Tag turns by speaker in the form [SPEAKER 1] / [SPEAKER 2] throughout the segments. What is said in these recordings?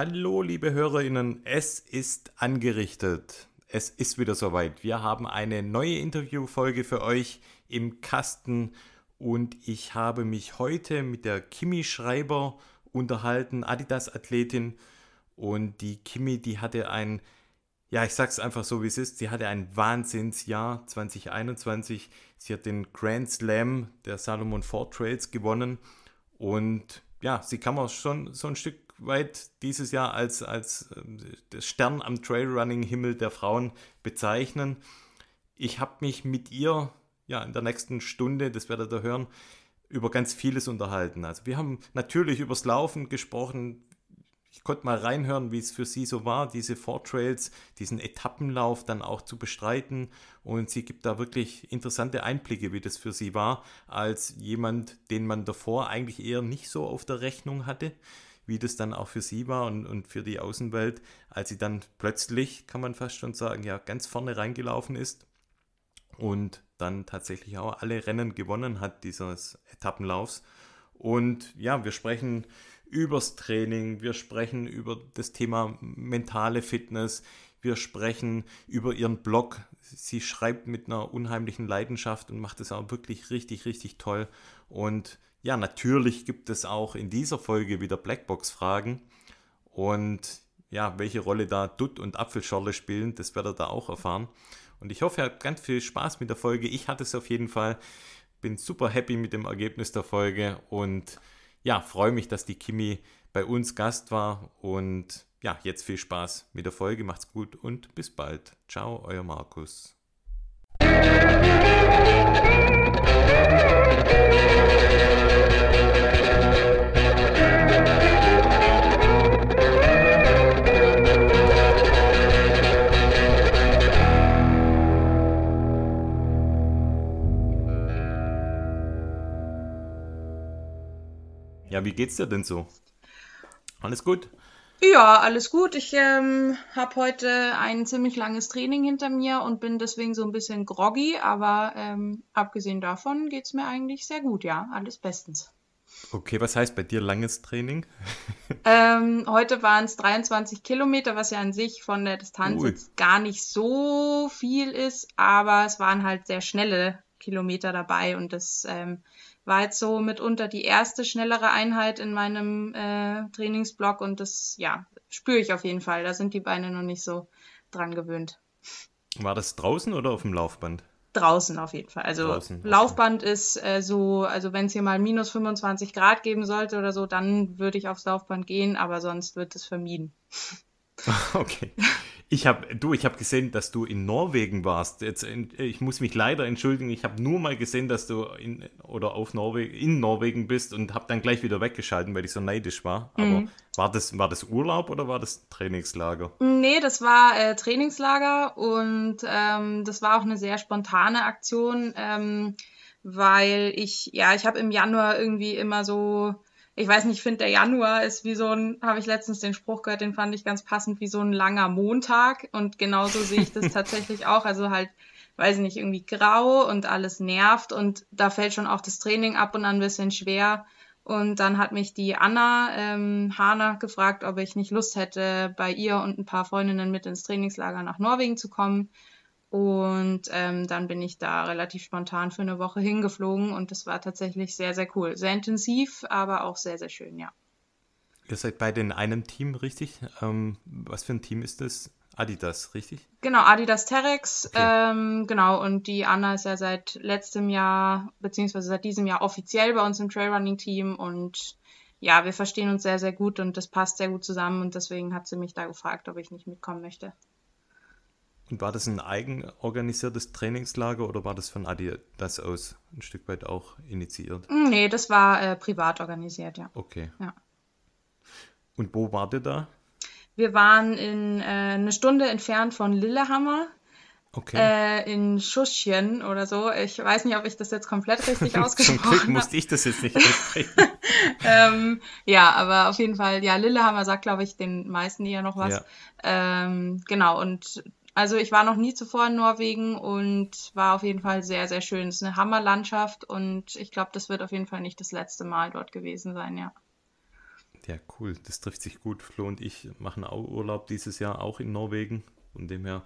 [SPEAKER 1] Hallo, liebe Hörerinnen, es ist angerichtet. Es ist wieder soweit. Wir haben eine neue Interviewfolge für euch im Kasten und ich habe mich heute mit der Kimi Schreiber unterhalten, Adidas-Athletin. Und die Kimi, die hatte ein, ja, ich sag's einfach so, wie es ist, sie hatte ein Wahnsinnsjahr 2021. Sie hat den Grand Slam der Salomon Four Trails gewonnen und ja, sie kann man schon so ein Stück weit dieses Jahr als, als äh, Stern am Trailrunning-Himmel der Frauen bezeichnen. Ich habe mich mit ihr ja in der nächsten Stunde, das werdet ihr hören, über ganz vieles unterhalten. Also wir haben natürlich übers Laufen gesprochen. Ich konnte mal reinhören, wie es für sie so war, diese Four Trails, diesen Etappenlauf dann auch zu bestreiten. Und sie gibt da wirklich interessante Einblicke, wie das für sie war, als jemand, den man davor eigentlich eher nicht so auf der Rechnung hatte wie das dann auch für sie war und, und für die Außenwelt, als sie dann plötzlich, kann man fast schon sagen, ja, ganz vorne reingelaufen ist und dann tatsächlich auch alle Rennen gewonnen hat dieses Etappenlaufs. Und ja, wir sprechen übers Training, wir sprechen über das Thema mentale Fitness, wir sprechen über ihren Blog. Sie schreibt mit einer unheimlichen Leidenschaft und macht es auch wirklich richtig, richtig toll. Und ja, natürlich gibt es auch in dieser Folge wieder Blackbox-Fragen. Und ja, welche Rolle da Dutt und Apfelschorle spielen, das werdet ihr da auch erfahren. Und ich hoffe, ihr habt ganz viel Spaß mit der Folge. Ich hatte es auf jeden Fall. Bin super happy mit dem Ergebnis der Folge und ja, freue mich, dass die Kimi bei uns Gast war. Und ja, jetzt viel Spaß mit der Folge. Macht's gut und bis bald. Ciao, euer Markus. Ja, wie geht's dir denn so? Alles gut?
[SPEAKER 2] Ja, alles gut. Ich ähm, habe heute ein ziemlich langes Training hinter mir und bin deswegen so ein bisschen groggy, aber ähm, abgesehen davon geht's mir eigentlich sehr gut, ja. Alles bestens.
[SPEAKER 1] Okay, was heißt bei dir langes Training?
[SPEAKER 2] ähm, heute waren es 23 Kilometer, was ja an sich von der Distanz Ui. jetzt gar nicht so viel ist, aber es waren halt sehr schnelle Kilometer dabei und das ähm, war jetzt so mitunter die erste schnellere Einheit in meinem äh, Trainingsblock und das, ja, spüre ich auf jeden Fall. Da sind die Beine noch nicht so dran gewöhnt.
[SPEAKER 1] War das draußen oder auf dem Laufband?
[SPEAKER 2] Draußen auf jeden Fall. Also draußen, okay. Laufband ist äh, so, also wenn es hier mal minus 25 Grad geben sollte oder so, dann würde ich aufs Laufband gehen, aber sonst wird es vermieden.
[SPEAKER 1] Okay. Ich habe, du, ich habe gesehen, dass du in Norwegen warst. Jetzt, ich muss mich leider entschuldigen. Ich habe nur mal gesehen, dass du in oder auf Norwegen, in Norwegen bist und habe dann gleich wieder weggeschalten, weil ich so neidisch war. Aber mhm. war das, war das Urlaub oder war das Trainingslager?
[SPEAKER 2] Nee, das war äh, Trainingslager und ähm, das war auch eine sehr spontane Aktion, ähm, weil ich, ja, ich habe im Januar irgendwie immer so ich weiß nicht, ich finde der Januar ist wie so ein, habe ich letztens den Spruch gehört, den fand ich ganz passend, wie so ein langer Montag. Und genauso sehe ich das tatsächlich auch. Also halt, weiß ich nicht, irgendwie grau und alles nervt und da fällt schon auch das Training ab und an ein bisschen schwer. Und dann hat mich die Anna ähm, Hahner gefragt, ob ich nicht Lust hätte, bei ihr und ein paar Freundinnen mit ins Trainingslager nach Norwegen zu kommen. Und ähm, dann bin ich da relativ spontan für eine Woche hingeflogen und das war tatsächlich sehr, sehr cool. Sehr intensiv, aber auch sehr, sehr schön, ja.
[SPEAKER 1] Ihr seid beide in einem Team, richtig? Ähm, was für ein Team ist das? Adidas, richtig?
[SPEAKER 2] Genau, Adidas Terex. Okay. Ähm, genau, und die Anna ist ja seit letztem Jahr, beziehungsweise seit diesem Jahr offiziell bei uns im Trailrunning-Team und ja, wir verstehen uns sehr, sehr gut und das passt sehr gut zusammen und deswegen hat sie mich da gefragt, ob ich nicht mitkommen möchte.
[SPEAKER 1] Und war das ein eigenorganisiertes Trainingslager oder war das von Adidas aus ein Stück weit auch initiiert?
[SPEAKER 2] Mm, nee, das war äh, privat organisiert, ja.
[SPEAKER 1] Okay.
[SPEAKER 2] Ja.
[SPEAKER 1] Und wo wart ihr da?
[SPEAKER 2] Wir waren in äh, eine Stunde entfernt von Lillehammer.
[SPEAKER 1] Okay.
[SPEAKER 2] Äh, in Schuschchen oder so. Ich weiß nicht, ob ich das jetzt komplett richtig ausgesprochen habe. Zum Glück
[SPEAKER 1] musste ich das jetzt nicht aussprechen.
[SPEAKER 2] ähm, ja, aber auf jeden Fall, ja, Lillehammer sagt, glaube ich, den meisten eher noch was. Ja. Ähm, genau, und also ich war noch nie zuvor in Norwegen und war auf jeden Fall sehr, sehr schön. Es ist eine Hammerlandschaft und ich glaube, das wird auf jeden Fall nicht das letzte Mal dort gewesen sein, ja.
[SPEAKER 1] Ja, cool. Das trifft sich gut. Flo und ich machen auch Urlaub dieses Jahr, auch in Norwegen. Von dem her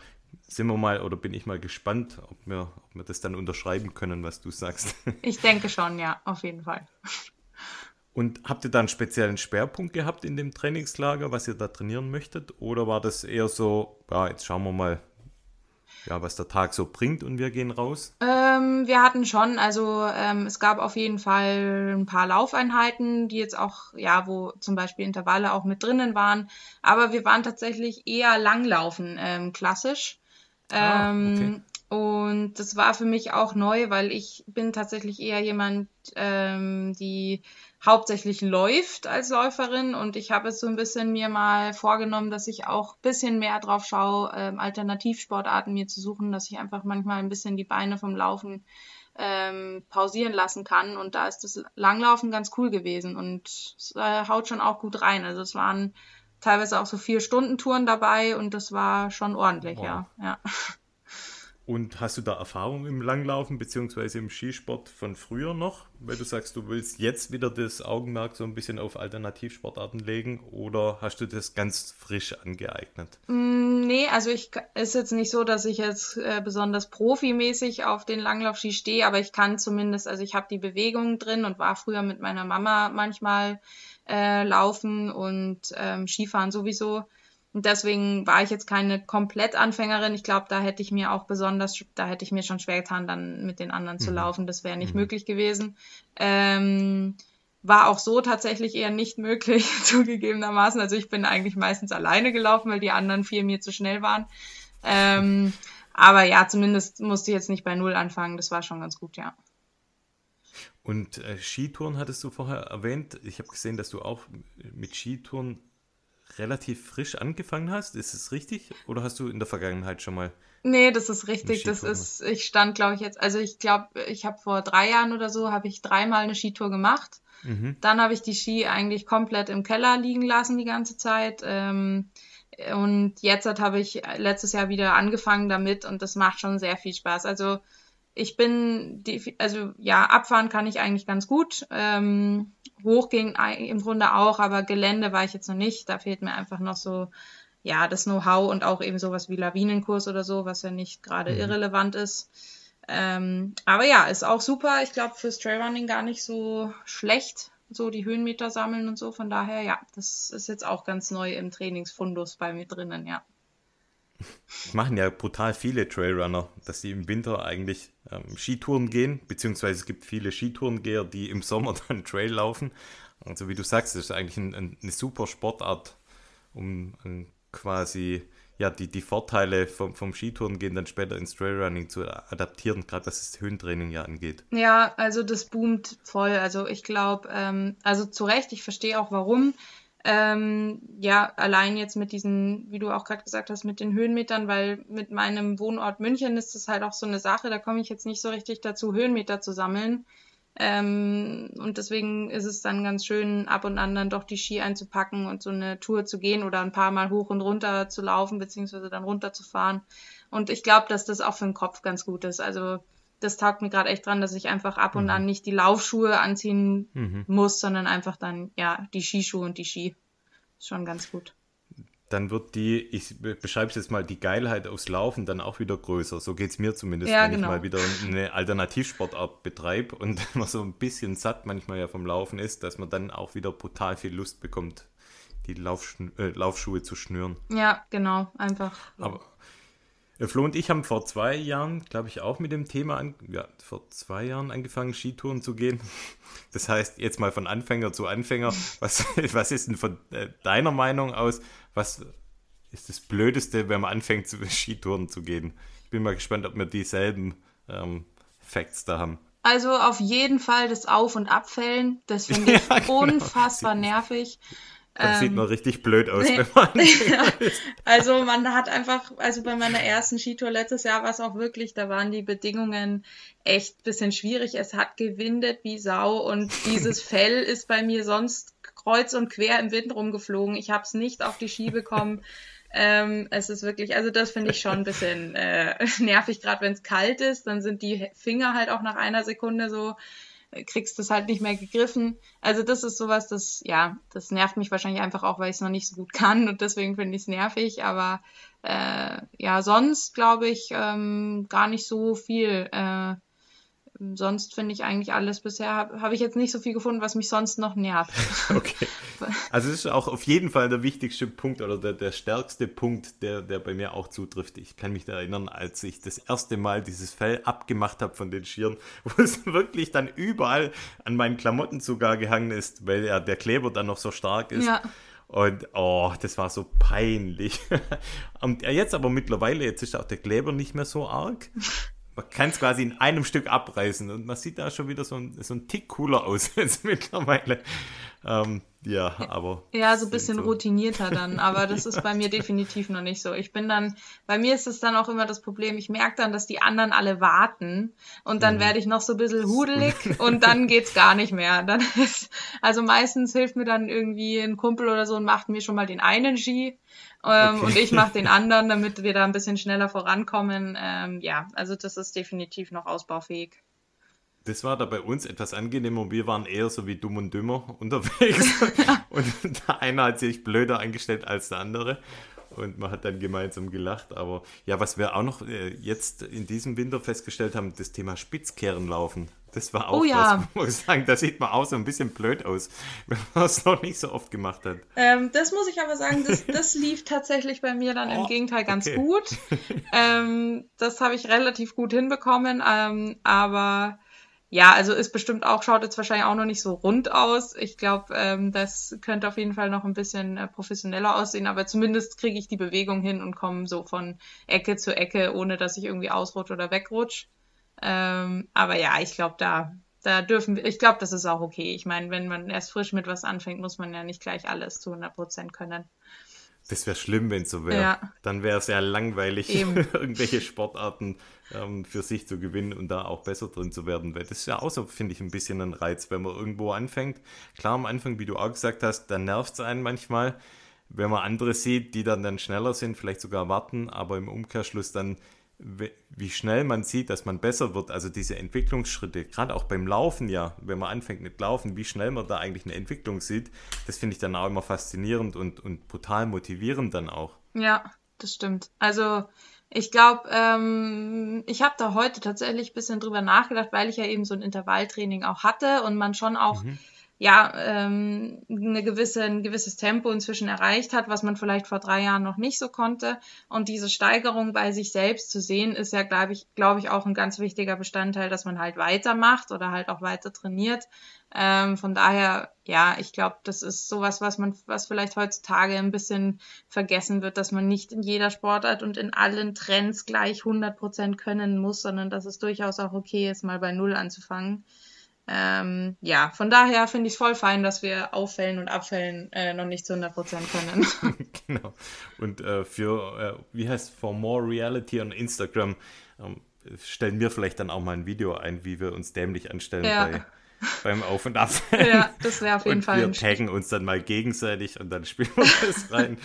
[SPEAKER 1] sind wir mal oder bin ich mal gespannt, ob wir, ob wir das dann unterschreiben können, was du sagst.
[SPEAKER 2] Ich denke schon, ja, auf jeden Fall.
[SPEAKER 1] Und habt ihr da einen speziellen Schwerpunkt gehabt in dem Trainingslager, was ihr da trainieren möchtet? Oder war das eher so, ja, jetzt schauen wir mal, ja, was der Tag so bringt und wir gehen raus?
[SPEAKER 2] Ähm, wir hatten schon, also ähm, es gab auf jeden Fall ein paar Laufeinheiten, die jetzt auch, ja, wo zum Beispiel Intervalle auch mit drinnen waren. Aber wir waren tatsächlich eher Langlaufen, ähm, klassisch. Ah, ähm, okay. Und das war für mich auch neu, weil ich bin tatsächlich eher jemand, ähm, die hauptsächlich läuft als Läuferin und ich habe es so ein bisschen mir mal vorgenommen, dass ich auch ein bisschen mehr drauf schaue, ähm, Alternativsportarten mir zu suchen, dass ich einfach manchmal ein bisschen die Beine vom Laufen ähm, pausieren lassen kann und da ist das Langlaufen ganz cool gewesen und es äh, haut schon auch gut rein. Also es waren teilweise auch so vier Stunden Touren dabei und das war schon ordentlich, wow. ja. ja.
[SPEAKER 1] Und hast du da Erfahrung im Langlaufen bzw. im Skisport von früher noch? Weil du sagst, du willst jetzt wieder das Augenmerk so ein bisschen auf Alternativsportarten legen oder hast du das ganz frisch angeeignet?
[SPEAKER 2] Mm, nee, also ich ist jetzt nicht so, dass ich jetzt äh, besonders profimäßig auf den Langlaufski stehe, aber ich kann zumindest, also ich habe die Bewegung drin und war früher mit meiner Mama manchmal äh, laufen und ähm, Skifahren sowieso. Und deswegen war ich jetzt keine Komplettanfängerin. Ich glaube, da hätte ich mir auch besonders, da hätte ich mir schon schwer getan, dann mit den anderen mhm. zu laufen. Das wäre nicht mhm. möglich gewesen. Ähm, war auch so tatsächlich eher nicht möglich, zugegebenermaßen. Also ich bin eigentlich meistens alleine gelaufen, weil die anderen vier mir zu schnell waren. Ähm, aber ja, zumindest musste ich jetzt nicht bei Null anfangen. Das war schon ganz gut, ja.
[SPEAKER 1] Und äh, Skitouren hattest du vorher erwähnt. Ich habe gesehen, dass du auch mit Skitouren relativ frisch angefangen hast. Ist es richtig? Oder hast du in der Vergangenheit schon mal?
[SPEAKER 2] Nee, das ist richtig. Das ist, ich stand, glaube ich, jetzt, also ich glaube, ich habe vor drei Jahren oder so, habe ich dreimal eine Skitour gemacht. Mhm. Dann habe ich die Ski eigentlich komplett im Keller liegen lassen die ganze Zeit. Ähm, und jetzt habe ich letztes Jahr wieder angefangen damit und das macht schon sehr viel Spaß. Also ich bin, die, also ja, abfahren kann ich eigentlich ganz gut. Ähm, hochgehen im Grunde auch, aber Gelände war ich jetzt noch nicht. Da fehlt mir einfach noch so, ja, das Know-how und auch eben sowas wie Lawinenkurs oder so, was ja nicht gerade mhm. irrelevant ist. Ähm, aber ja, ist auch super. Ich glaube, fürs Trailrunning gar nicht so schlecht, so die Höhenmeter sammeln und so. Von daher, ja, das ist jetzt auch ganz neu im Trainingsfundus bei mir drinnen, ja.
[SPEAKER 1] Machen ja brutal viele Trailrunner, dass sie im Winter eigentlich ähm, Skitouren gehen, beziehungsweise es gibt viele Skitourengeher, die im Sommer dann Trail laufen. Also wie du sagst, das ist eigentlich ein, ein, eine super Sportart, um um quasi ja, die, die Vorteile vom, vom Skitourengehen dann später ins Trailrunning zu adaptieren, gerade was das Höhentraining ja angeht.
[SPEAKER 2] Ja, also das boomt voll. Also ich glaube, ähm, also zu Recht, ich verstehe auch warum. Ähm, ja, allein jetzt mit diesen, wie du auch gerade gesagt hast, mit den Höhenmetern, weil mit meinem Wohnort München ist das halt auch so eine Sache, da komme ich jetzt nicht so richtig dazu, Höhenmeter zu sammeln. Ähm, und deswegen ist es dann ganz schön, ab und an dann doch die Ski einzupacken und so eine Tour zu gehen oder ein paar Mal hoch und runter zu laufen, beziehungsweise dann runter zu fahren. Und ich glaube, dass das auch für den Kopf ganz gut ist. Also das taugt mir gerade echt dran, dass ich einfach ab und mhm. an nicht die Laufschuhe anziehen mhm. muss, sondern einfach dann, ja, die Skischuhe und die Ski. Schon ganz gut.
[SPEAKER 1] Dann wird die, ich beschreibe es jetzt mal, die Geilheit aufs Laufen dann auch wieder größer. So geht es mir zumindest,
[SPEAKER 2] ja,
[SPEAKER 1] wenn
[SPEAKER 2] genau.
[SPEAKER 1] ich mal wieder eine Alternativsportart betreibe und man so ein bisschen satt manchmal ja vom Laufen ist, dass man dann auch wieder brutal viel Lust bekommt, die Laufsch äh, Laufschuhe zu schnüren.
[SPEAKER 2] Ja, genau, einfach.
[SPEAKER 1] Aber Flo und ich haben vor zwei Jahren, glaube ich, auch mit dem Thema, an, ja, vor zwei Jahren angefangen, Skitouren zu gehen. Das heißt, jetzt mal von Anfänger zu Anfänger. Was, was ist denn von äh, deiner Meinung aus, was ist das Blödeste, wenn man anfängt, zu Skitouren zu gehen? Ich bin mal gespannt, ob wir dieselben ähm, Facts da haben.
[SPEAKER 2] Also auf jeden Fall das Auf- und Abfällen. Das finde ich ja, genau. unfassbar nervig.
[SPEAKER 1] Dann ähm, sieht man richtig blöd aus, nee, wenn man.
[SPEAKER 2] ja, also man hat einfach, also bei meiner ersten Skitour letztes Jahr war es auch wirklich, da waren die Bedingungen echt ein bisschen schwierig. Es hat gewindet wie Sau und dieses Fell ist bei mir sonst kreuz und quer im Wind rumgeflogen. Ich habe es nicht auf die Ski bekommen. ähm, es ist wirklich, also das finde ich schon ein bisschen äh, nervig, gerade wenn es kalt ist, dann sind die Finger halt auch nach einer Sekunde so kriegst das halt nicht mehr gegriffen. Also das ist sowas, das, ja, das nervt mich wahrscheinlich einfach auch, weil ich es noch nicht so gut kann und deswegen finde ich es nervig. Aber äh, ja, sonst glaube ich ähm, gar nicht so viel. Äh, sonst finde ich eigentlich alles bisher, habe hab ich jetzt nicht so viel gefunden, was mich sonst noch nervt.
[SPEAKER 1] okay. Also es ist auch auf jeden Fall der wichtigste Punkt oder der, der stärkste Punkt, der, der bei mir auch zutrifft. Ich kann mich da erinnern, als ich das erste Mal dieses Fell abgemacht habe von den Schieren, wo es wirklich dann überall an meinen Klamotten sogar gehangen ist, weil ja der Kleber dann noch so stark ist. Ja. Und oh, das war so peinlich. Und jetzt aber mittlerweile, jetzt ist auch der Kleber nicht mehr so arg man kann es quasi in einem Stück abreißen und man sieht da schon wieder so ein, so ein Tick cooler aus jetzt mittlerweile. Ähm, ja, aber.
[SPEAKER 2] Ja, so ein bisschen so. routinierter dann, aber das ist bei mir definitiv noch nicht so. Ich bin dann, bei mir ist es dann auch immer das Problem, ich merke dann, dass die anderen alle warten und dann mhm. werde ich noch so ein bisschen hudelig und dann geht's gar nicht mehr. Dann ist, also meistens hilft mir dann irgendwie ein Kumpel oder so und macht mir schon mal den einen Ski ähm, okay. und ich mache den anderen, damit wir da ein bisschen schneller vorankommen. Ähm, ja, also das ist definitiv noch ausbaufähig.
[SPEAKER 1] Das war da bei uns etwas angenehmer. Wir waren eher so wie dumm und dümmer unterwegs. und der eine hat sich blöder eingestellt als der andere. Und man hat dann gemeinsam gelacht. Aber ja, was wir auch noch äh, jetzt in diesem Winter festgestellt haben, das Thema Spitzkehrenlaufen. Das war auch oh, ja. was, muss ich sagen, da sieht man auch so ein bisschen blöd aus, wenn man es noch nicht so oft gemacht hat.
[SPEAKER 2] Ähm, das muss ich aber sagen, das, das lief tatsächlich bei mir dann oh, im Gegenteil ganz okay. gut. Ähm, das habe ich relativ gut hinbekommen, ähm, aber ja, also ist bestimmt auch, schaut jetzt wahrscheinlich auch noch nicht so rund aus. Ich glaube, ähm, das könnte auf jeden Fall noch ein bisschen äh, professioneller aussehen, aber zumindest kriege ich die Bewegung hin und komme so von Ecke zu Ecke, ohne dass ich irgendwie ausrutsche oder wegrutsche. Ähm, aber ja, ich glaube, da, da dürfen wir, ich glaube, das ist auch okay. Ich meine, wenn man erst frisch mit was anfängt, muss man ja nicht gleich alles zu 100 Prozent können.
[SPEAKER 1] Das wäre schlimm, wenn es so wäre. Ja. Dann wäre es ja langweilig, irgendwelche Sportarten ähm, für sich zu gewinnen und da auch besser drin zu werden. Weil das ist ja auch so, finde ich, ein bisschen ein Reiz, wenn man irgendwo anfängt. Klar, am Anfang, wie du auch gesagt hast, dann nervt es einen manchmal, wenn man andere sieht, die dann, dann schneller sind, vielleicht sogar warten, aber im Umkehrschluss dann wie schnell man sieht, dass man besser wird, also diese Entwicklungsschritte, gerade auch beim Laufen ja, wenn man anfängt mit Laufen, wie schnell man da eigentlich eine Entwicklung sieht, das finde ich dann auch immer faszinierend und, und brutal motivierend dann auch.
[SPEAKER 2] Ja, das stimmt. Also ich glaube, ähm, ich habe da heute tatsächlich ein bisschen drüber nachgedacht, weil ich ja eben so ein Intervalltraining auch hatte und man schon auch mhm ja, ähm, eine gewisse, ein gewisses Tempo inzwischen erreicht hat, was man vielleicht vor drei Jahren noch nicht so konnte. Und diese Steigerung bei sich selbst zu sehen, ist ja, glaube ich, glaube ich, auch ein ganz wichtiger Bestandteil, dass man halt weitermacht oder halt auch weiter trainiert. Ähm, von daher, ja, ich glaube, das ist sowas, was man, was vielleicht heutzutage ein bisschen vergessen wird, dass man nicht in jeder Sportart und in allen Trends gleich 100 Prozent können muss, sondern dass es durchaus auch okay ist, mal bei Null anzufangen. Ähm, ja, von daher finde ich es voll fein, dass wir Auffällen und Abfällen äh, noch nicht zu 100% können.
[SPEAKER 1] genau. Und äh, für, äh, wie heißt For More Reality on Instagram, ähm, stellen wir vielleicht dann auch mal ein Video ein, wie wir uns dämlich anstellen ja. bei, beim Auf- und Abfällen.
[SPEAKER 2] Ja, das wäre auf jeden
[SPEAKER 1] und
[SPEAKER 2] Fall.
[SPEAKER 1] Wir taggen uns dann mal gegenseitig und dann spielen wir das rein.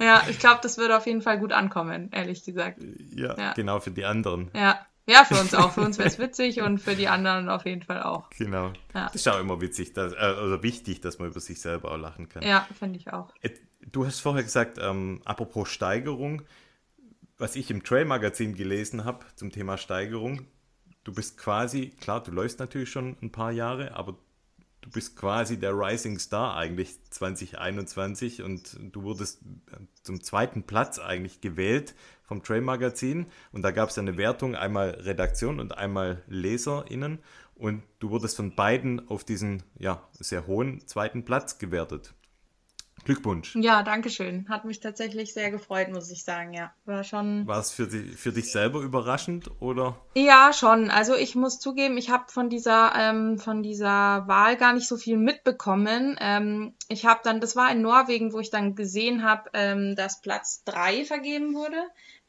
[SPEAKER 2] ja, ich glaube, das würde auf jeden Fall gut ankommen, ehrlich gesagt.
[SPEAKER 1] Ja, ja, genau, für die anderen.
[SPEAKER 2] Ja. Ja, für uns auch. Für uns wäre es witzig und für die anderen auf jeden Fall auch.
[SPEAKER 1] Genau. Ja. Das ist auch immer witzig, dass, äh, oder wichtig, dass man über sich selber auch lachen kann.
[SPEAKER 2] Ja, finde ich auch.
[SPEAKER 1] Du hast vorher gesagt, ähm, apropos Steigerung, was ich im Trail-Magazin gelesen habe zum Thema Steigerung, du bist quasi, klar, du läufst natürlich schon ein paar Jahre, aber du bist quasi der Rising Star eigentlich 2021 und du wurdest zum zweiten Platz eigentlich gewählt vom Trail Magazin und da gab es eine Wertung, einmal Redaktion und einmal LeserInnen und du wurdest von beiden auf diesen ja, sehr hohen zweiten Platz gewertet. Glückwunsch.
[SPEAKER 2] Ja, danke schön. Hat mich tatsächlich sehr gefreut, muss ich sagen, ja. War schon.
[SPEAKER 1] War es für, die, für dich selber überraschend oder?
[SPEAKER 2] Ja, schon. Also ich muss zugeben, ich habe von dieser, ähm, von dieser Wahl gar nicht so viel mitbekommen. Ähm, ich habe dann, das war in Norwegen, wo ich dann gesehen habe, ähm, dass Platz drei vergeben wurde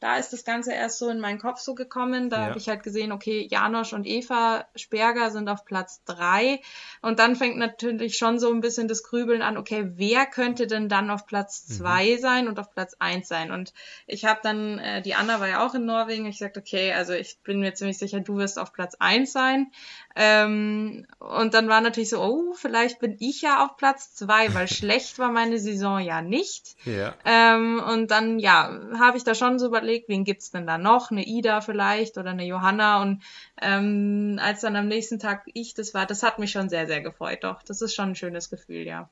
[SPEAKER 2] da ist das Ganze erst so in meinen Kopf so gekommen. Da ja. habe ich halt gesehen, okay, Janosch und Eva Sperger sind auf Platz drei. Und dann fängt natürlich schon so ein bisschen das Grübeln an, okay, wer könnte denn dann auf Platz mhm. zwei mhm. sein und auf Platz eins sein? Und ich habe dann, äh, die Anna war ja auch in Norwegen, ich sagte, okay, also ich bin mir ziemlich sicher, du wirst auf Platz eins sein. Ähm, und dann war natürlich so, oh, vielleicht bin ich ja auf Platz zwei, weil schlecht war meine Saison ja nicht. Ja. Ähm, und dann, ja, habe ich da schon so überlegt, wen gibt's denn da noch? Eine Ida vielleicht oder eine Johanna. Und ähm, als dann am nächsten Tag ich das war, das hat mich schon sehr, sehr gefreut. Doch, das ist schon ein schönes Gefühl, ja.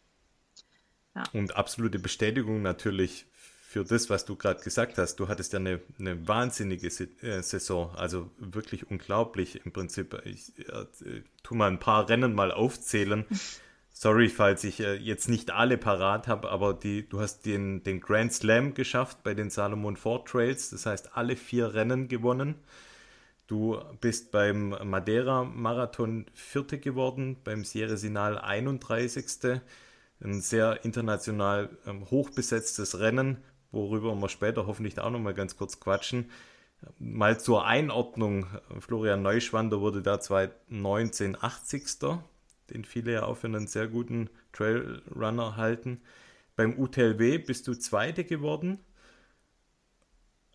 [SPEAKER 1] ja. Und absolute Bestätigung natürlich für das, was du gerade gesagt hast. Du hattest ja eine, eine wahnsinnige äh, Saison, also wirklich unglaublich im Prinzip. Ich äh, tu mal ein paar Rennen mal aufzählen. Sorry, falls ich äh, jetzt nicht alle parat habe, aber die, du hast den, den Grand Slam geschafft bei den Salomon Ford Trails, das heißt alle vier Rennen gewonnen. Du bist beim Madeira Marathon Vierte geworden, beim Sierra Sinal 31. Ein sehr international ähm, hochbesetztes Rennen worüber wir später hoffentlich auch noch mal ganz kurz quatschen. Mal zur Einordnung, Florian Neuschwander wurde da 2019 80. Den viele ja auch für einen sehr guten Trailrunner halten. Beim UTLW bist du Zweite geworden.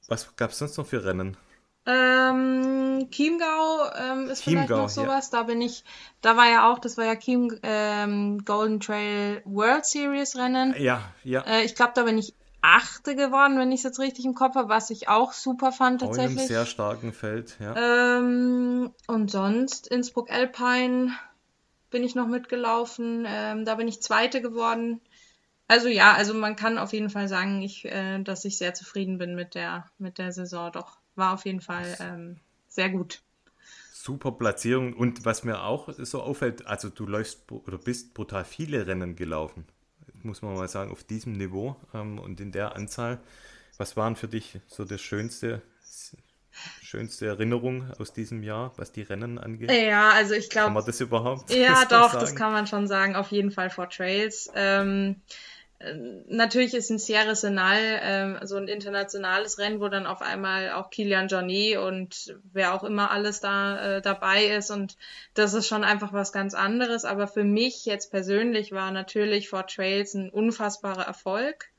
[SPEAKER 1] Was gab es sonst noch für Rennen?
[SPEAKER 2] Ähm, Chiemgau ähm, ist Chiemgau, vielleicht noch sowas. Ja. Da bin ich, da war ja auch, das war ja Chiem ähm, Golden Trail World Series Rennen.
[SPEAKER 1] Ja, ja.
[SPEAKER 2] Äh, ich glaube, da bin ich Achte geworden, wenn ich es jetzt richtig im Kopf habe, was ich auch super fand tatsächlich. Auch in einem
[SPEAKER 1] sehr starken Feld,
[SPEAKER 2] ja. Ähm, und sonst Innsbruck Alpine bin ich noch mitgelaufen. Ähm, da bin ich Zweite geworden. Also ja, also man kann auf jeden Fall sagen, ich, äh, dass ich sehr zufrieden bin mit der, mit der Saison. Doch, war auf jeden Fall ähm, sehr gut.
[SPEAKER 1] Super Platzierung. Und was mir auch so auffällt, also du läufst oder bist brutal viele Rennen gelaufen muss man mal sagen, auf diesem Niveau ähm, und in der Anzahl. Was waren für dich so das schönste, schönste Erinnerung aus diesem Jahr, was die Rennen angeht?
[SPEAKER 2] Ja, also ich glaube.
[SPEAKER 1] Kann man das überhaupt?
[SPEAKER 2] Ja, doch, das kann man schon sagen. Auf jeden Fall vor Trails. Ähm, Natürlich ist ein Sierra Senal ähm, so ein internationales Rennen, wo dann auf einmal auch Kilian Jornet und wer auch immer alles da äh, dabei ist und das ist schon einfach was ganz anderes. Aber für mich jetzt persönlich war natürlich Fort Trails ein unfassbarer Erfolg.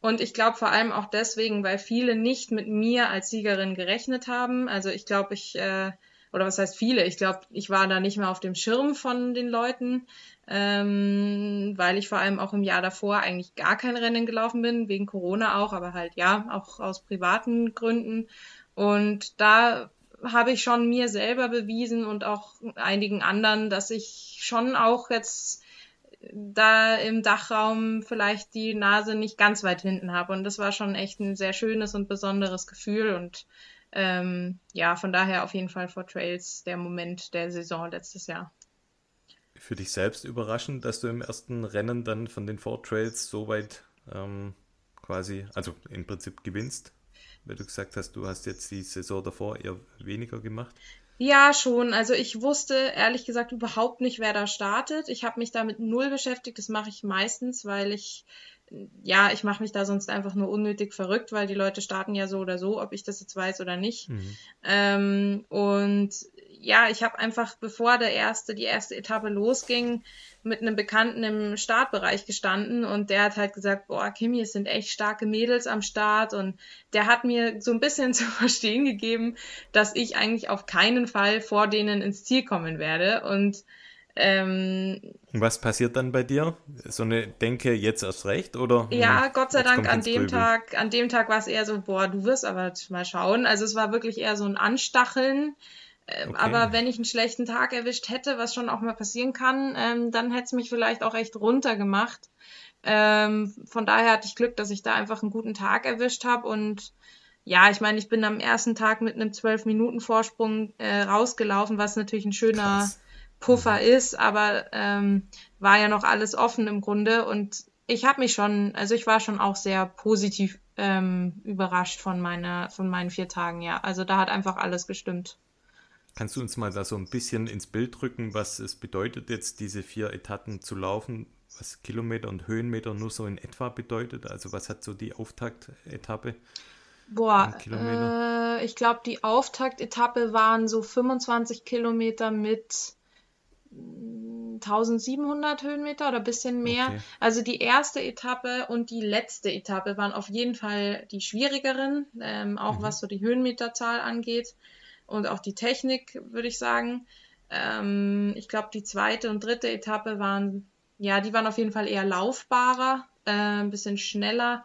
[SPEAKER 2] Und ich glaube vor allem auch deswegen, weil viele nicht mit mir als Siegerin gerechnet haben. Also ich glaube, ich äh, oder was heißt viele? Ich glaube, ich war da nicht mehr auf dem Schirm von den Leuten, ähm, weil ich vor allem auch im Jahr davor eigentlich gar kein Rennen gelaufen bin, wegen Corona auch, aber halt ja, auch aus privaten Gründen. Und da habe ich schon mir selber bewiesen und auch einigen anderen, dass ich schon auch jetzt da im Dachraum vielleicht die Nase nicht ganz weit hinten habe. Und das war schon echt ein sehr schönes und besonderes Gefühl. Und ähm, ja, von daher auf jeden Fall vor Trails der Moment der Saison letztes Jahr.
[SPEAKER 1] Für dich selbst überraschend, dass du im ersten Rennen dann von den Four Trails so weit ähm, quasi, also im Prinzip gewinnst, weil du gesagt hast, du hast jetzt die Saison davor eher weniger gemacht.
[SPEAKER 2] Ja, schon. Also ich wusste ehrlich gesagt überhaupt nicht, wer da startet. Ich habe mich damit null beschäftigt. Das mache ich meistens, weil ich ja, ich mache mich da sonst einfach nur unnötig verrückt, weil die Leute starten ja so oder so, ob ich das jetzt weiß oder nicht. Mhm. Ähm, und ja, ich habe einfach, bevor der erste, die erste Etappe losging, mit einem Bekannten im Startbereich gestanden und der hat halt gesagt, boah, Kimi, es sind echt starke Mädels am Start und der hat mir so ein bisschen zu verstehen gegeben, dass ich eigentlich auf keinen Fall vor denen ins Ziel kommen werde und ähm,
[SPEAKER 1] Was passiert dann bei dir? So eine Denke jetzt erst recht oder?
[SPEAKER 2] Ja, hm, Gott sei Dank an dem Tag, an dem Tag war es eher so, boah, du wirst aber mal schauen. Also es war wirklich eher so ein Anstacheln. Ähm, okay. Aber wenn ich einen schlechten Tag erwischt hätte, was schon auch mal passieren kann, ähm, dann hätte es mich vielleicht auch echt runtergemacht. Ähm, von daher hatte ich Glück, dass ich da einfach einen guten Tag erwischt habe und ja, ich meine, ich bin am ersten Tag mit einem 12-Minuten-Vorsprung äh, rausgelaufen, was natürlich ein schöner, Krass. Puffer mhm. ist, aber ähm, war ja noch alles offen im Grunde und ich habe mich schon, also ich war schon auch sehr positiv ähm, überrascht von meiner, von meinen vier Tagen, ja. Also da hat einfach alles gestimmt.
[SPEAKER 1] Kannst du uns mal da so ein bisschen ins Bild drücken, was es bedeutet, jetzt diese vier Etappen zu laufen, was Kilometer und Höhenmeter nur so in etwa bedeutet? Also was hat so die Auftaktetappe?
[SPEAKER 2] Boah, äh, ich glaube, die Auftaktetappe waren so 25 Kilometer mit 1700 Höhenmeter oder ein bisschen mehr. Okay. Also die erste Etappe und die letzte Etappe waren auf jeden Fall die schwierigeren, ähm, auch mhm. was so die Höhenmeterzahl angeht und auch die Technik, würde ich sagen. Ähm, ich glaube, die zweite und dritte Etappe waren, ja, die waren auf jeden Fall eher laufbarer, äh, ein bisschen schneller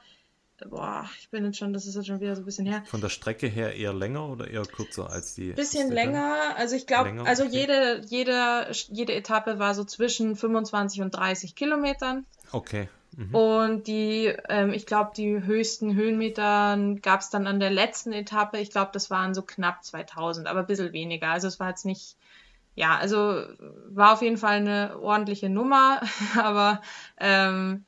[SPEAKER 2] boah, ich bin jetzt schon, das ist jetzt schon wieder so ein bisschen her.
[SPEAKER 1] Von der Strecke her eher länger oder eher kürzer als die?
[SPEAKER 2] Bisschen länger. Also ich glaube, also okay. jede, jede, jede Etappe war so zwischen 25 und 30 Kilometern.
[SPEAKER 1] Okay.
[SPEAKER 2] Mhm. Und die, ähm, ich glaube, die höchsten Höhenmeter gab es dann an der letzten Etappe. Ich glaube, das waren so knapp 2000, aber ein bisschen weniger. Also es war jetzt nicht, ja, also war auf jeden Fall eine ordentliche Nummer, aber ähm,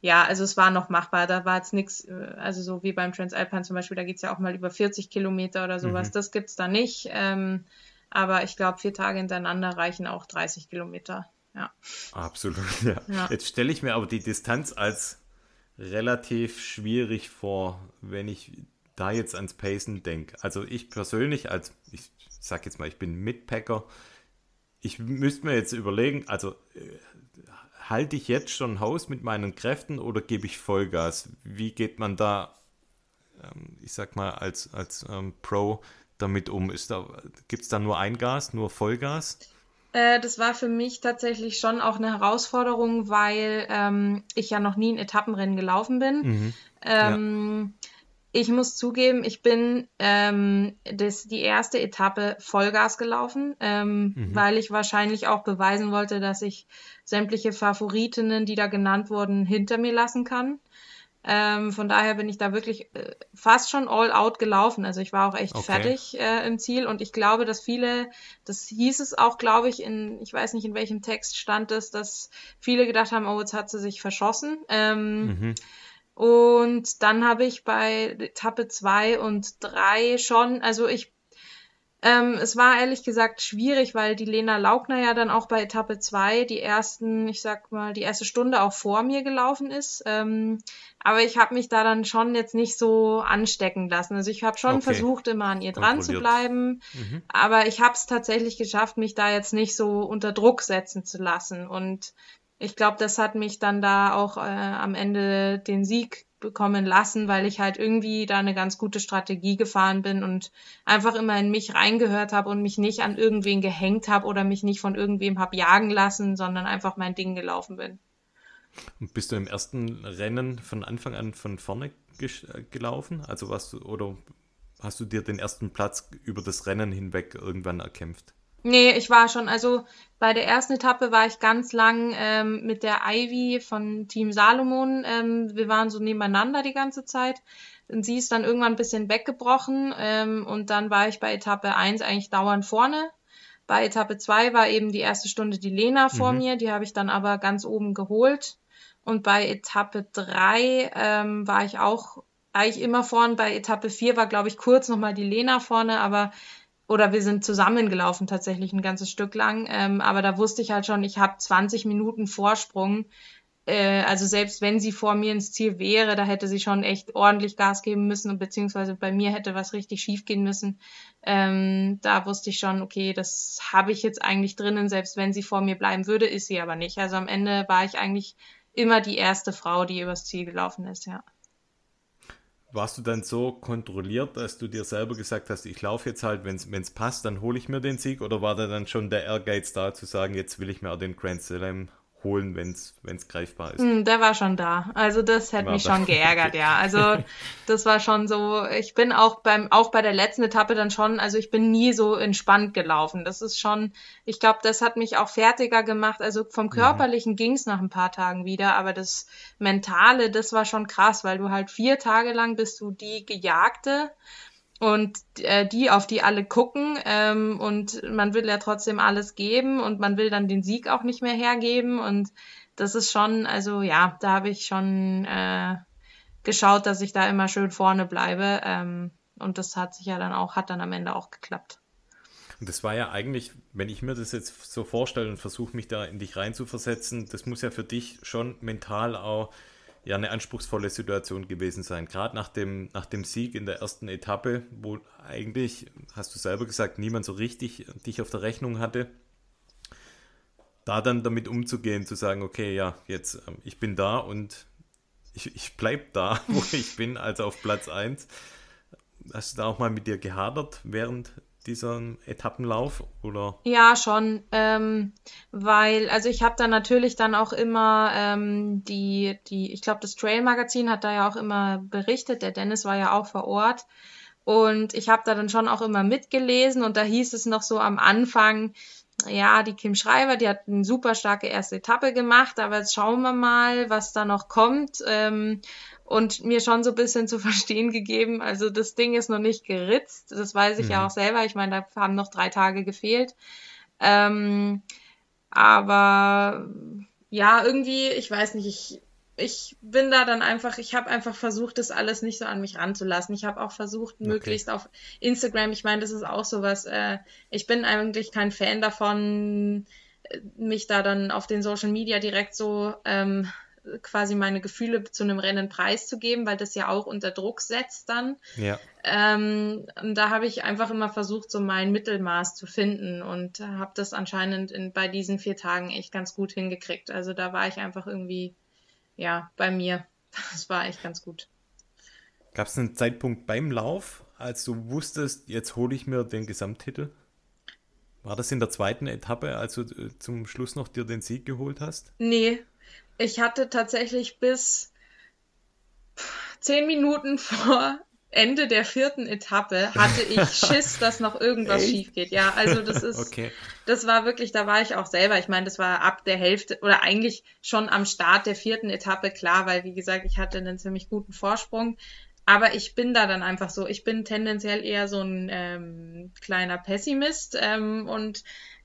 [SPEAKER 2] ja, also es war noch machbar. Da war jetzt nichts, äh, also so wie beim Transalpine zum Beispiel, da geht's ja auch mal über 40 Kilometer oder sowas. Mhm. Das gibt's da nicht. Ähm, aber ich glaube, vier Tage hintereinander reichen auch 30 Kilometer. Ja.
[SPEAKER 1] Absolut, ja. ja. Jetzt stelle ich mir aber die Distanz als relativ schwierig vor, wenn ich da jetzt ans Pacen denke. Also ich persönlich, als ich sag jetzt mal, ich bin Mitpacker, ich müsste mir jetzt überlegen, also äh, halte ich jetzt schon Haus mit meinen Kräften oder gebe ich Vollgas? Wie geht man da, ähm, ich sag mal, als, als ähm, Pro damit um? da, Gibt es da nur ein Gas, nur Vollgas?
[SPEAKER 2] Äh, das war für mich tatsächlich schon auch eine Herausforderung, weil ähm, ich ja noch nie ein Etappenrennen gelaufen bin. Mhm. Ähm, ja. Ich muss zugeben, ich bin ähm, das, die erste Etappe Vollgas gelaufen, ähm, mhm. weil ich wahrscheinlich auch beweisen wollte, dass ich sämtliche Favoritinnen, die da genannt wurden, hinter mir lassen kann. Ähm, von daher bin ich da wirklich äh, fast schon all out gelaufen. Also ich war auch echt okay. fertig äh, im Ziel und ich glaube, dass viele, das hieß es auch, glaube ich, in, ich weiß nicht in welchem Text stand es, dass viele gedacht haben, oh, jetzt hat sie sich verschossen. Ähm, mhm. Und dann habe ich bei Etappe zwei und drei schon, also ich, ähm, es war ehrlich gesagt schwierig, weil die Lena Laugner ja dann auch bei Etappe zwei die ersten, ich sag mal, die erste Stunde auch vor mir gelaufen ist. Ähm, aber ich habe mich da dann schon jetzt nicht so anstecken lassen. Also ich habe schon okay. versucht, immer an ihr dran zu bleiben, mhm. aber ich habe es tatsächlich geschafft, mich da jetzt nicht so unter Druck setzen zu lassen. Und ich glaube, das hat mich dann da auch äh, am Ende den Sieg bekommen lassen, weil ich halt irgendwie da eine ganz gute Strategie gefahren bin und einfach immer in mich reingehört habe und mich nicht an irgendwen gehängt habe oder mich nicht von irgendwem hab jagen lassen, sondern einfach mein Ding gelaufen bin.
[SPEAKER 1] Und bist du im ersten Rennen von Anfang an von vorne gelaufen? Also was oder hast du dir den ersten Platz über das Rennen hinweg irgendwann erkämpft?
[SPEAKER 2] Nee, ich war schon, also bei der ersten Etappe war ich ganz lang ähm, mit der Ivy von Team Salomon. Ähm, wir waren so nebeneinander die ganze Zeit. Und sie ist dann irgendwann ein bisschen weggebrochen ähm, und dann war ich bei Etappe 1 eigentlich dauernd vorne. Bei Etappe 2 war eben die erste Stunde die Lena vor mhm. mir, die habe ich dann aber ganz oben geholt. Und bei Etappe 3 ähm, war ich auch eigentlich immer vorne. Bei Etappe 4 war, glaube ich, kurz nochmal die Lena vorne, aber oder wir sind zusammengelaufen tatsächlich ein ganzes Stück lang. Ähm, aber da wusste ich halt schon, ich habe 20 Minuten Vorsprung. Äh, also selbst wenn sie vor mir ins Ziel wäre, da hätte sie schon echt ordentlich Gas geben müssen und beziehungsweise bei mir hätte was richtig schief gehen müssen. Ähm, da wusste ich schon, okay, das habe ich jetzt eigentlich drinnen, selbst wenn sie vor mir bleiben würde, ist sie aber nicht. Also am Ende war ich eigentlich immer die erste Frau, die übers Ziel gelaufen ist, ja.
[SPEAKER 1] Warst du dann so kontrolliert, dass du dir selber gesagt hast, ich laufe jetzt halt, wenn es passt, dann hole ich mir den Sieg? Oder war da dann schon der Ehrgeiz da, zu sagen, jetzt will ich mir auch den Grand Slam holen, wenn es greifbar ist.
[SPEAKER 2] Mm, der war schon da. Also das hätte mich da. schon geärgert, okay. ja. Also das war schon so, ich bin auch beim, auch bei der letzten Etappe dann schon, also ich bin nie so entspannt gelaufen. Das ist schon, ich glaube, das hat mich auch fertiger gemacht. Also vom Körperlichen ja. ging es nach ein paar Tagen wieder, aber das Mentale, das war schon krass, weil du halt vier Tage lang bist du die Gejagte und äh, die, auf die alle gucken ähm, und man will ja trotzdem alles geben und man will dann den Sieg auch nicht mehr hergeben und das ist schon, also ja, da habe ich schon äh, geschaut, dass ich da immer schön vorne bleibe ähm, und das hat sich ja dann auch, hat dann am Ende auch geklappt.
[SPEAKER 1] Und das war ja eigentlich, wenn ich mir das jetzt so vorstelle und versuche mich da in dich reinzuversetzen, das muss ja für dich schon mental auch ja eine anspruchsvolle Situation gewesen sein. Gerade nach dem, nach dem Sieg in der ersten Etappe, wo eigentlich, hast du selber gesagt, niemand so richtig dich auf der Rechnung hatte. da dann damit umzugehen, zu sagen, okay, ja, jetzt, ähm, ich bin da und ich, ich bleibe da, wo ich bin, also auf Platz 1. Hast du da auch mal mit dir gehadert während diesem Etappenlauf oder?
[SPEAKER 2] Ja, schon, ähm, weil, also ich habe da natürlich dann auch immer ähm, die, die, ich glaube, das Trail Magazin hat da ja auch immer berichtet, der Dennis war ja auch vor Ort und ich habe da dann schon auch immer mitgelesen und da hieß es noch so am Anfang, ja, die Kim Schreiber, die hat eine super starke erste Etappe gemacht, aber jetzt schauen wir mal, was da noch kommt. Ähm, und mir schon so ein bisschen zu verstehen gegeben, also das Ding ist noch nicht geritzt, das weiß ich mhm. ja auch selber. Ich meine, da haben noch drei Tage gefehlt. Ähm, aber ja, irgendwie, ich weiß nicht, ich ich bin da dann einfach, ich habe einfach versucht, das alles nicht so an mich ranzulassen. Ich habe auch versucht, okay. möglichst auf Instagram, ich meine, das ist auch sowas, äh, ich bin eigentlich kein Fan davon, äh, mich da dann auf den Social Media direkt so ähm, quasi meine Gefühle zu einem Rennen preiszugeben, weil das ja auch unter Druck setzt dann. Ja. Ähm, und da habe ich einfach immer versucht, so mein Mittelmaß zu finden und habe das anscheinend in, bei diesen vier Tagen echt ganz gut hingekriegt. Also da war ich einfach irgendwie ja, bei mir. Das war echt ganz gut.
[SPEAKER 1] Gab es einen Zeitpunkt beim Lauf, als du wusstest, jetzt hole ich mir den Gesamttitel? War das in der zweiten Etappe, als du äh, zum Schluss noch dir den Sieg geholt hast?
[SPEAKER 2] Nee, ich hatte tatsächlich bis zehn Minuten vor Ende der vierten Etappe hatte ich Schiss, dass noch irgendwas Echt? schief geht. Ja, also das ist, okay. das war wirklich, da war ich auch selber. Ich meine, das war ab der Hälfte oder eigentlich schon am Start der vierten Etappe klar, weil wie gesagt, ich hatte einen ziemlich guten Vorsprung. Aber ich bin da dann einfach so, ich bin tendenziell eher so ein ähm, kleiner Pessimist ähm, und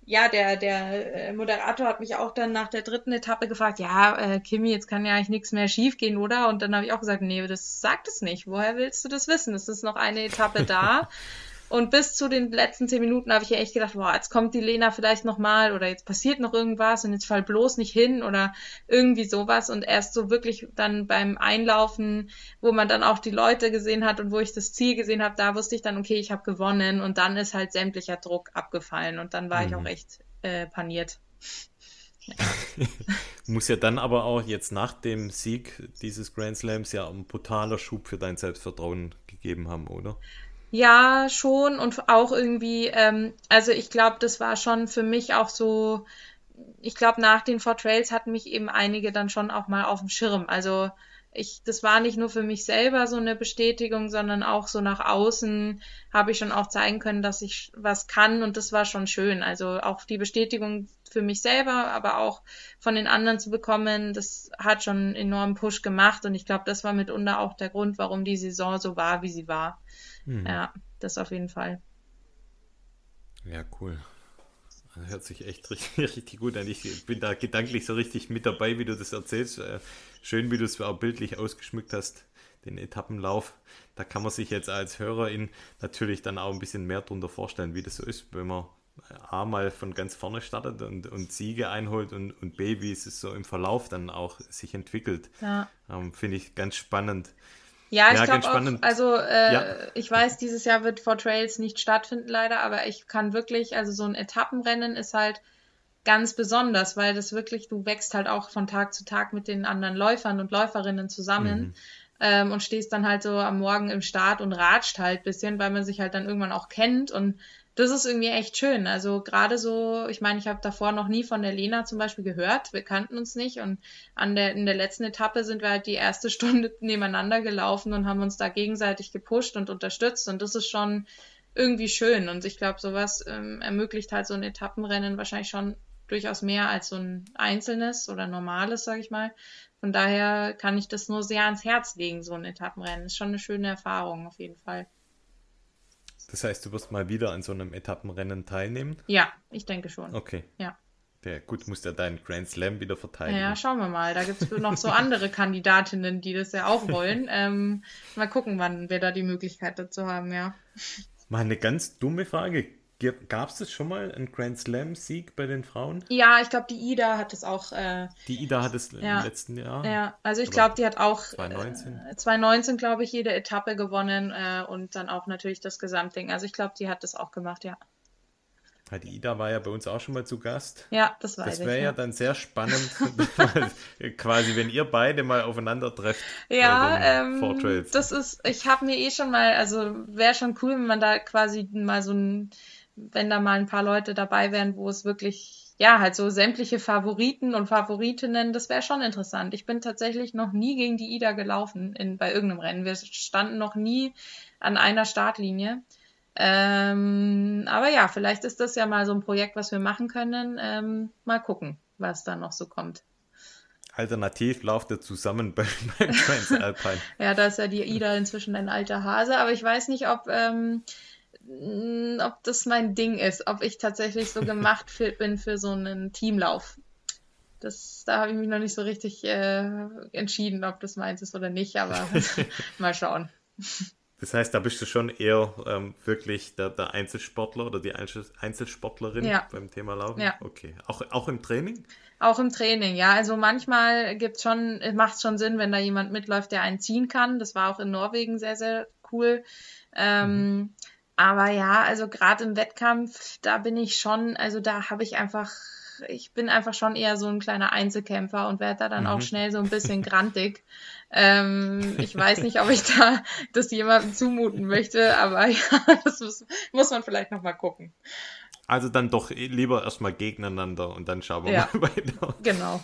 [SPEAKER 2] ja, der, der äh, Moderator hat mich auch dann nach der dritten Etappe gefragt, ja, äh, Kimi, jetzt kann ja eigentlich nichts mehr schiefgehen, oder? Und dann habe ich auch gesagt, nee, das sagt es nicht. Woher willst du das wissen? Es ist noch eine Etappe da. Und bis zu den letzten zehn Minuten habe ich ja echt gedacht, boah, jetzt kommt die Lena vielleicht nochmal oder jetzt passiert noch irgendwas und jetzt fall bloß nicht hin oder irgendwie sowas. Und erst so wirklich dann beim Einlaufen, wo man dann auch die Leute gesehen hat und wo ich das Ziel gesehen habe, da wusste ich dann, okay, ich habe gewonnen und dann ist halt sämtlicher Druck abgefallen und dann war mhm. ich auch mhm. echt äh, paniert.
[SPEAKER 1] Muss ja dann aber auch jetzt nach dem Sieg dieses Grand Slams ja ein brutaler Schub für dein Selbstvertrauen gegeben haben, oder?
[SPEAKER 2] Ja, schon und auch irgendwie, ähm, also ich glaube, das war schon für mich auch so, ich glaube, nach den Four Trails hatten mich eben einige dann schon auch mal auf dem Schirm. Also ich, das war nicht nur für mich selber so eine Bestätigung, sondern auch so nach außen habe ich schon auch zeigen können, dass ich was kann und das war schon schön. Also auch die Bestätigung für mich selber, aber auch von den anderen zu bekommen, das hat schon einen enormen Push gemacht und ich glaube, das war mitunter auch der Grund, warum die Saison so war, wie sie war. Mhm. Ja, das auf jeden Fall.
[SPEAKER 1] Ja, cool. Hört sich echt richtig, richtig gut an. Ich bin da gedanklich so richtig mit dabei, wie du das erzählst. Äh, schön, wie du es auch bildlich ausgeschmückt hast, den Etappenlauf. Da kann man sich jetzt als Hörerin natürlich dann auch ein bisschen mehr darunter vorstellen, wie das so ist, wenn man A mal von ganz vorne startet und, und Siege einholt und, und B, wie es so im Verlauf dann auch sich entwickelt. Ja. Ähm, Finde ich ganz spannend.
[SPEAKER 2] Ja, ich ja, glaube auch, also äh, ja. ich weiß, dieses Jahr wird Four Trails nicht stattfinden leider, aber ich kann wirklich, also so ein Etappenrennen ist halt ganz besonders, weil das wirklich, du wächst halt auch von Tag zu Tag mit den anderen Läufern und Läuferinnen zusammen. Mhm. Ähm, und stehst dann halt so am Morgen im Start und ratscht halt bisschen, weil man sich halt dann irgendwann auch kennt und das ist irgendwie echt schön. Also gerade so, ich meine, ich habe davor noch nie von der Lena zum Beispiel gehört. Wir kannten uns nicht und an der, in der letzten Etappe sind wir halt die erste Stunde nebeneinander gelaufen und haben uns da gegenseitig gepusht und unterstützt und das ist schon irgendwie schön und ich glaube, sowas ähm, ermöglicht halt so ein Etappenrennen wahrscheinlich schon durchaus mehr als so ein einzelnes oder normales, sage ich mal. Von daher kann ich das nur sehr ans Herz legen, so ein Etappenrennen. Ist schon eine schöne Erfahrung auf jeden Fall.
[SPEAKER 1] Das heißt, du wirst mal wieder an so einem Etappenrennen teilnehmen?
[SPEAKER 2] Ja, ich denke schon.
[SPEAKER 1] Okay.
[SPEAKER 2] Ja.
[SPEAKER 1] Der, gut, muss ja deinen Grand Slam wieder verteidigen.
[SPEAKER 2] Ja, schauen wir mal. Da gibt es noch so andere Kandidatinnen, die das ja auch wollen. Ähm, mal gucken, wann wir da die Möglichkeit dazu haben, ja.
[SPEAKER 1] Mal eine ganz dumme Frage. Gab es das schon mal, einen Grand Slam-Sieg bei den Frauen?
[SPEAKER 2] Ja, ich glaube, die Ida hat es auch. Äh,
[SPEAKER 1] die Ida hat es ja, im letzten Jahr.
[SPEAKER 2] Ja, also ich glaube, die hat auch 2019, äh, 2019 glaube ich, jede Etappe gewonnen äh, und dann auch natürlich das Gesamtding. Also ich glaube, die hat das auch gemacht, ja.
[SPEAKER 1] Die Ida war ja bei uns auch schon mal zu Gast.
[SPEAKER 2] Ja, das weiß
[SPEAKER 1] Das wäre ja.
[SPEAKER 2] ja.
[SPEAKER 1] dann sehr spannend, quasi, wenn ihr beide mal aufeinander trefft.
[SPEAKER 2] Ja, ähm, das ist, ich habe mir eh schon mal, also wäre schon cool, wenn man da quasi mal so ein, wenn da mal ein paar Leute dabei wären, wo es wirklich, ja, halt so sämtliche Favoriten und Favoritinnen, das wäre schon interessant. Ich bin tatsächlich noch nie gegen die Ida gelaufen in, bei irgendeinem Rennen. Wir standen noch nie an einer Startlinie. Ähm, aber ja, vielleicht ist das ja mal so ein Projekt, was wir machen können. Ähm, mal gucken, was da noch so kommt.
[SPEAKER 1] Alternativ lauft ihr zusammen beim, beim Transalpine.
[SPEAKER 2] Ja, da ist ja die Ida inzwischen ein alter Hase, aber ich weiß nicht, ob, ähm, ob das mein Ding ist, ob ich tatsächlich so gemacht für, bin für so einen Teamlauf. Das, da habe ich mich noch nicht so richtig äh, entschieden, ob das meins ist oder nicht, aber mal schauen.
[SPEAKER 1] Das heißt, da bist du schon eher ähm, wirklich der, der Einzelsportler oder die Einzel Einzelsportlerin
[SPEAKER 2] Ja.
[SPEAKER 1] beim Thema Laufen?
[SPEAKER 2] Ja.
[SPEAKER 1] Okay. Auch, auch im Training?
[SPEAKER 2] Auch im Training, ja. Also manchmal gibt's schon, macht es schon Sinn, wenn da jemand mitläuft, der einen ziehen kann. Das war auch in Norwegen sehr, sehr cool. Ähm, Aber ja, also gerade im Wettkampf, da bin ich schon, also da habe ich einfach, ich bin einfach schon eher so ein kleiner Einzelkämpfer und werde da dann auch
[SPEAKER 1] Mhm.
[SPEAKER 2] schnell so ein bisschen grantig. Ähm, ich weiß nicht, ob ich da das jemandem zumuten möchte, aber ja, das muss, muss man vielleicht nochmal gucken.
[SPEAKER 1] Also dann doch lieber erstmal gegeneinander und dann schauen wir
[SPEAKER 2] Ja.
[SPEAKER 1] mal weiter.
[SPEAKER 2] Genau.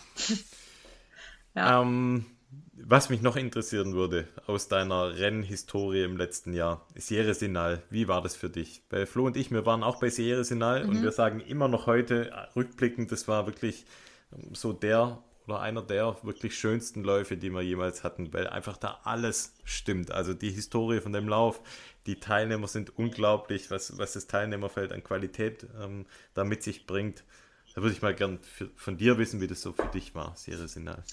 [SPEAKER 2] Ja.
[SPEAKER 1] Ähm, was mich noch interessieren würde aus deiner Rennhistorie im letzten Jahr, Sierra Sinal, wie war das für dich? Bei Flo und ich, wir waren auch bei Sierra Sinal
[SPEAKER 2] Mhm.
[SPEAKER 1] und wir sagen immer noch heute, äh, rückblickend, das war wirklich ähm, so der oder einer der wirklich schönsten Läufe, die wir jemals hatten, weil einfach da alles stimmt. Also die Historie von dem Lauf, die Teilnehmer sind unglaublich, was, was das Teilnehmerfeld an Qualität ähm, da mit sich bringt. Da würde ich mal gern für, von dir wissen, wie das so für dich war, Sierra Sinal.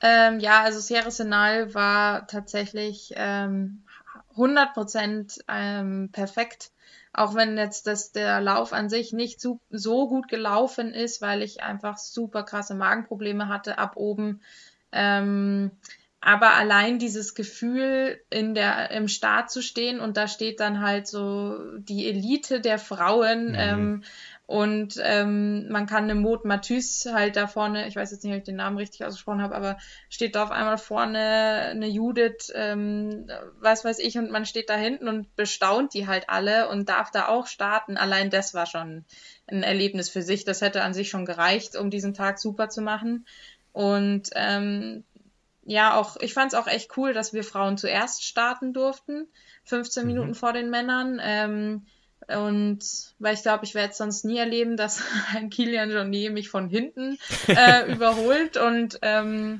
[SPEAKER 2] Ähm, ja, also Sierra Sinal war tatsächlich ähm, 100% ähm, perfekt. Auch wenn jetzt das, der Lauf an sich nicht so, so gut gelaufen ist, weil ich einfach super krasse Magenprobleme hatte ab oben. Ähm, aber allein dieses Gefühl, in der, im Start zu stehen und da steht dann halt so die Elite der Frauen
[SPEAKER 1] Mhm.
[SPEAKER 2] ähm, und ähm, man kann eine Maud Matthys halt da vorne, ich weiß jetzt nicht, ob ich den Namen richtig ausgesprochen habe, aber steht da auf einmal vorne eine Judith, ähm, was weiß ich, und man steht da hinten und bestaunt die halt alle und darf da auch starten. Allein das war schon ein Erlebnis für sich. Das hätte an sich schon gereicht, um diesen Tag super zu machen. Und ähm, ja, auch, ich fand es auch echt cool, dass wir Frauen zuerst starten durften, 15
[SPEAKER 1] Mhm.
[SPEAKER 2] Minuten vor den Männern. Ähm, und weil ich glaube, ich werde es sonst nie erleben, dass ein Kilian Jornet mich von hinten äh, überholt. Und ähm,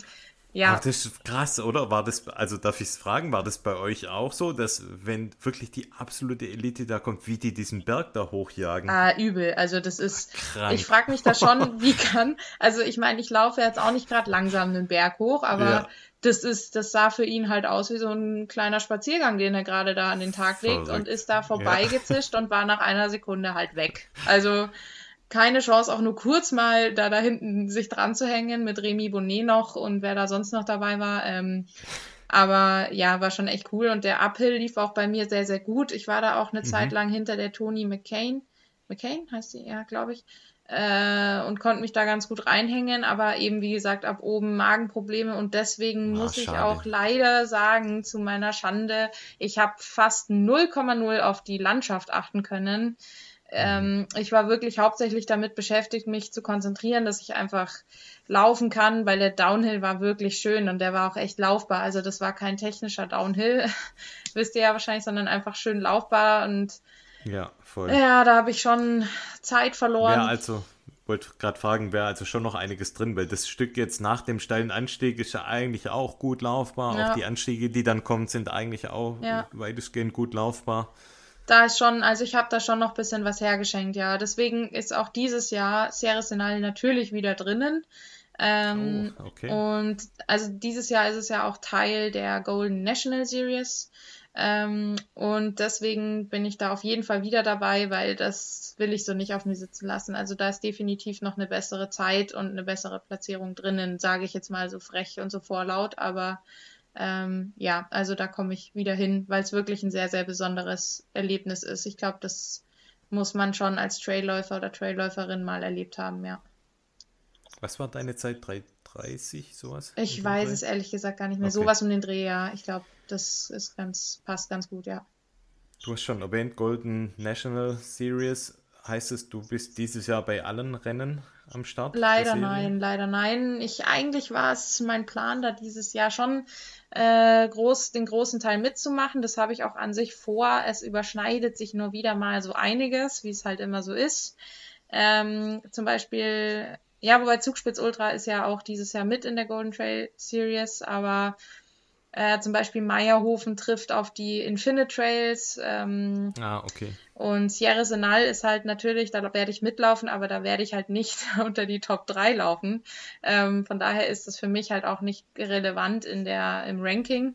[SPEAKER 2] ja,
[SPEAKER 1] Ach, das ist krass, oder? War das, also darf ich es fragen, war das bei euch auch so, dass wenn wirklich die absolute Elite da kommt, wie die diesen Berg da hochjagen?
[SPEAKER 2] Ah, übel. Also das ist,
[SPEAKER 1] Krank.
[SPEAKER 2] ich frage mich da schon, wie kann, also ich meine, ich laufe jetzt auch nicht gerade langsam einen Berg hoch, aber
[SPEAKER 1] Ja.
[SPEAKER 2] das ist, das sah für ihn halt aus wie so ein kleiner Spaziergang, den er gerade da an den Tag legt
[SPEAKER 1] Verrückt.
[SPEAKER 2] und ist da vorbeigezischt und war nach einer Sekunde halt weg. Also keine Chance, auch nur kurz mal da da hinten sich dran zu hängen mit Remy Bonnet noch und wer da sonst noch dabei war. Ähm, aber ja, war schon echt cool und der Uphill lief auch bei mir sehr, sehr gut. Ich war da auch eine
[SPEAKER 1] Mhm.
[SPEAKER 2] Zeit lang hinter der Toni McCain. McCain heißt sie, ja, glaube ich. Äh, und konnte mich da ganz gut reinhängen, aber eben wie gesagt ab oben Magenprobleme und deswegen
[SPEAKER 1] Ah,
[SPEAKER 2] muss ich
[SPEAKER 1] schade.
[SPEAKER 2] auch leider sagen, zu meiner Schande, ich habe fast 0,0 auf die Landschaft achten können. Ähm, ich war wirklich hauptsächlich damit beschäftigt, mich zu konzentrieren, dass ich einfach laufen kann, weil der Downhill war wirklich schön und der war auch echt laufbar. Also das war kein technischer Downhill, wisst ihr ja wahrscheinlich, sondern einfach schön laufbar und
[SPEAKER 1] Ja, voll.
[SPEAKER 2] ja, da habe ich schon Zeit verloren.
[SPEAKER 1] Wäre also, wollte gerade fragen, wäre also schon noch einiges drin, weil das Stück jetzt nach dem steilen Anstieg ist ja eigentlich auch gut laufbar.
[SPEAKER 2] Ja.
[SPEAKER 1] Auch die Anstiege, die dann kommen, sind eigentlich auch
[SPEAKER 2] Ja.
[SPEAKER 1] weitestgehend gut laufbar.
[SPEAKER 2] Da ist schon, also ich habe da schon noch ein bisschen was hergeschenkt, ja. Deswegen ist auch dieses Jahr Sierra Sinal natürlich wieder drinnen. Ähm,
[SPEAKER 1] Oh, okay.
[SPEAKER 2] Und also dieses Jahr ist es ja auch Teil der Golden National Series. Ähm, und deswegen bin ich da auf jeden Fall wieder dabei, weil das will ich so nicht auf mir sitzen lassen. Also da ist definitiv noch eine bessere Zeit und eine bessere Platzierung drinnen, sage ich jetzt mal so frech und so vorlaut. Aber ähm, ja, also da komme ich wieder hin, weil es wirklich ein sehr, sehr besonderes Erlebnis ist. Ich glaube, das muss man schon als Trailläufer oder Trailläuferin mal erlebt haben, ja.
[SPEAKER 1] Was war deine Zeit? 3,30, sowas?
[SPEAKER 2] Ich weiß es ehrlich gesagt gar nicht mehr. Okay. Sowas um den Dreh, ja. Ich glaube, das ist ganz, passt ganz gut, ja.
[SPEAKER 1] Du hast schon erwähnt, Golden National Series. Heißt es, du bist dieses Jahr bei allen Rennen am Start?
[SPEAKER 2] Leider nein, leider nein. Ich eigentlich war es mein Plan, da dieses Jahr schon äh, groß, den großen Teil mitzumachen. Das habe ich auch an sich vor. Es überschneidet sich nur wieder mal so einiges, wie es halt immer so ist. Ähm, zum Beispiel, ja, wobei Zugspitz Ultra ist ja auch dieses Jahr mit in der Golden Trail Series, aber äh, zum Beispiel Meierhofen trifft auf die Infinite Trails. Ähm,
[SPEAKER 1] ah, okay.
[SPEAKER 2] Und Sierra Senal ist halt natürlich, da werde ich mitlaufen, aber da werde ich halt nicht unter die Top 3 laufen. Ähm, von daher ist das für mich halt auch nicht relevant in der, im Ranking.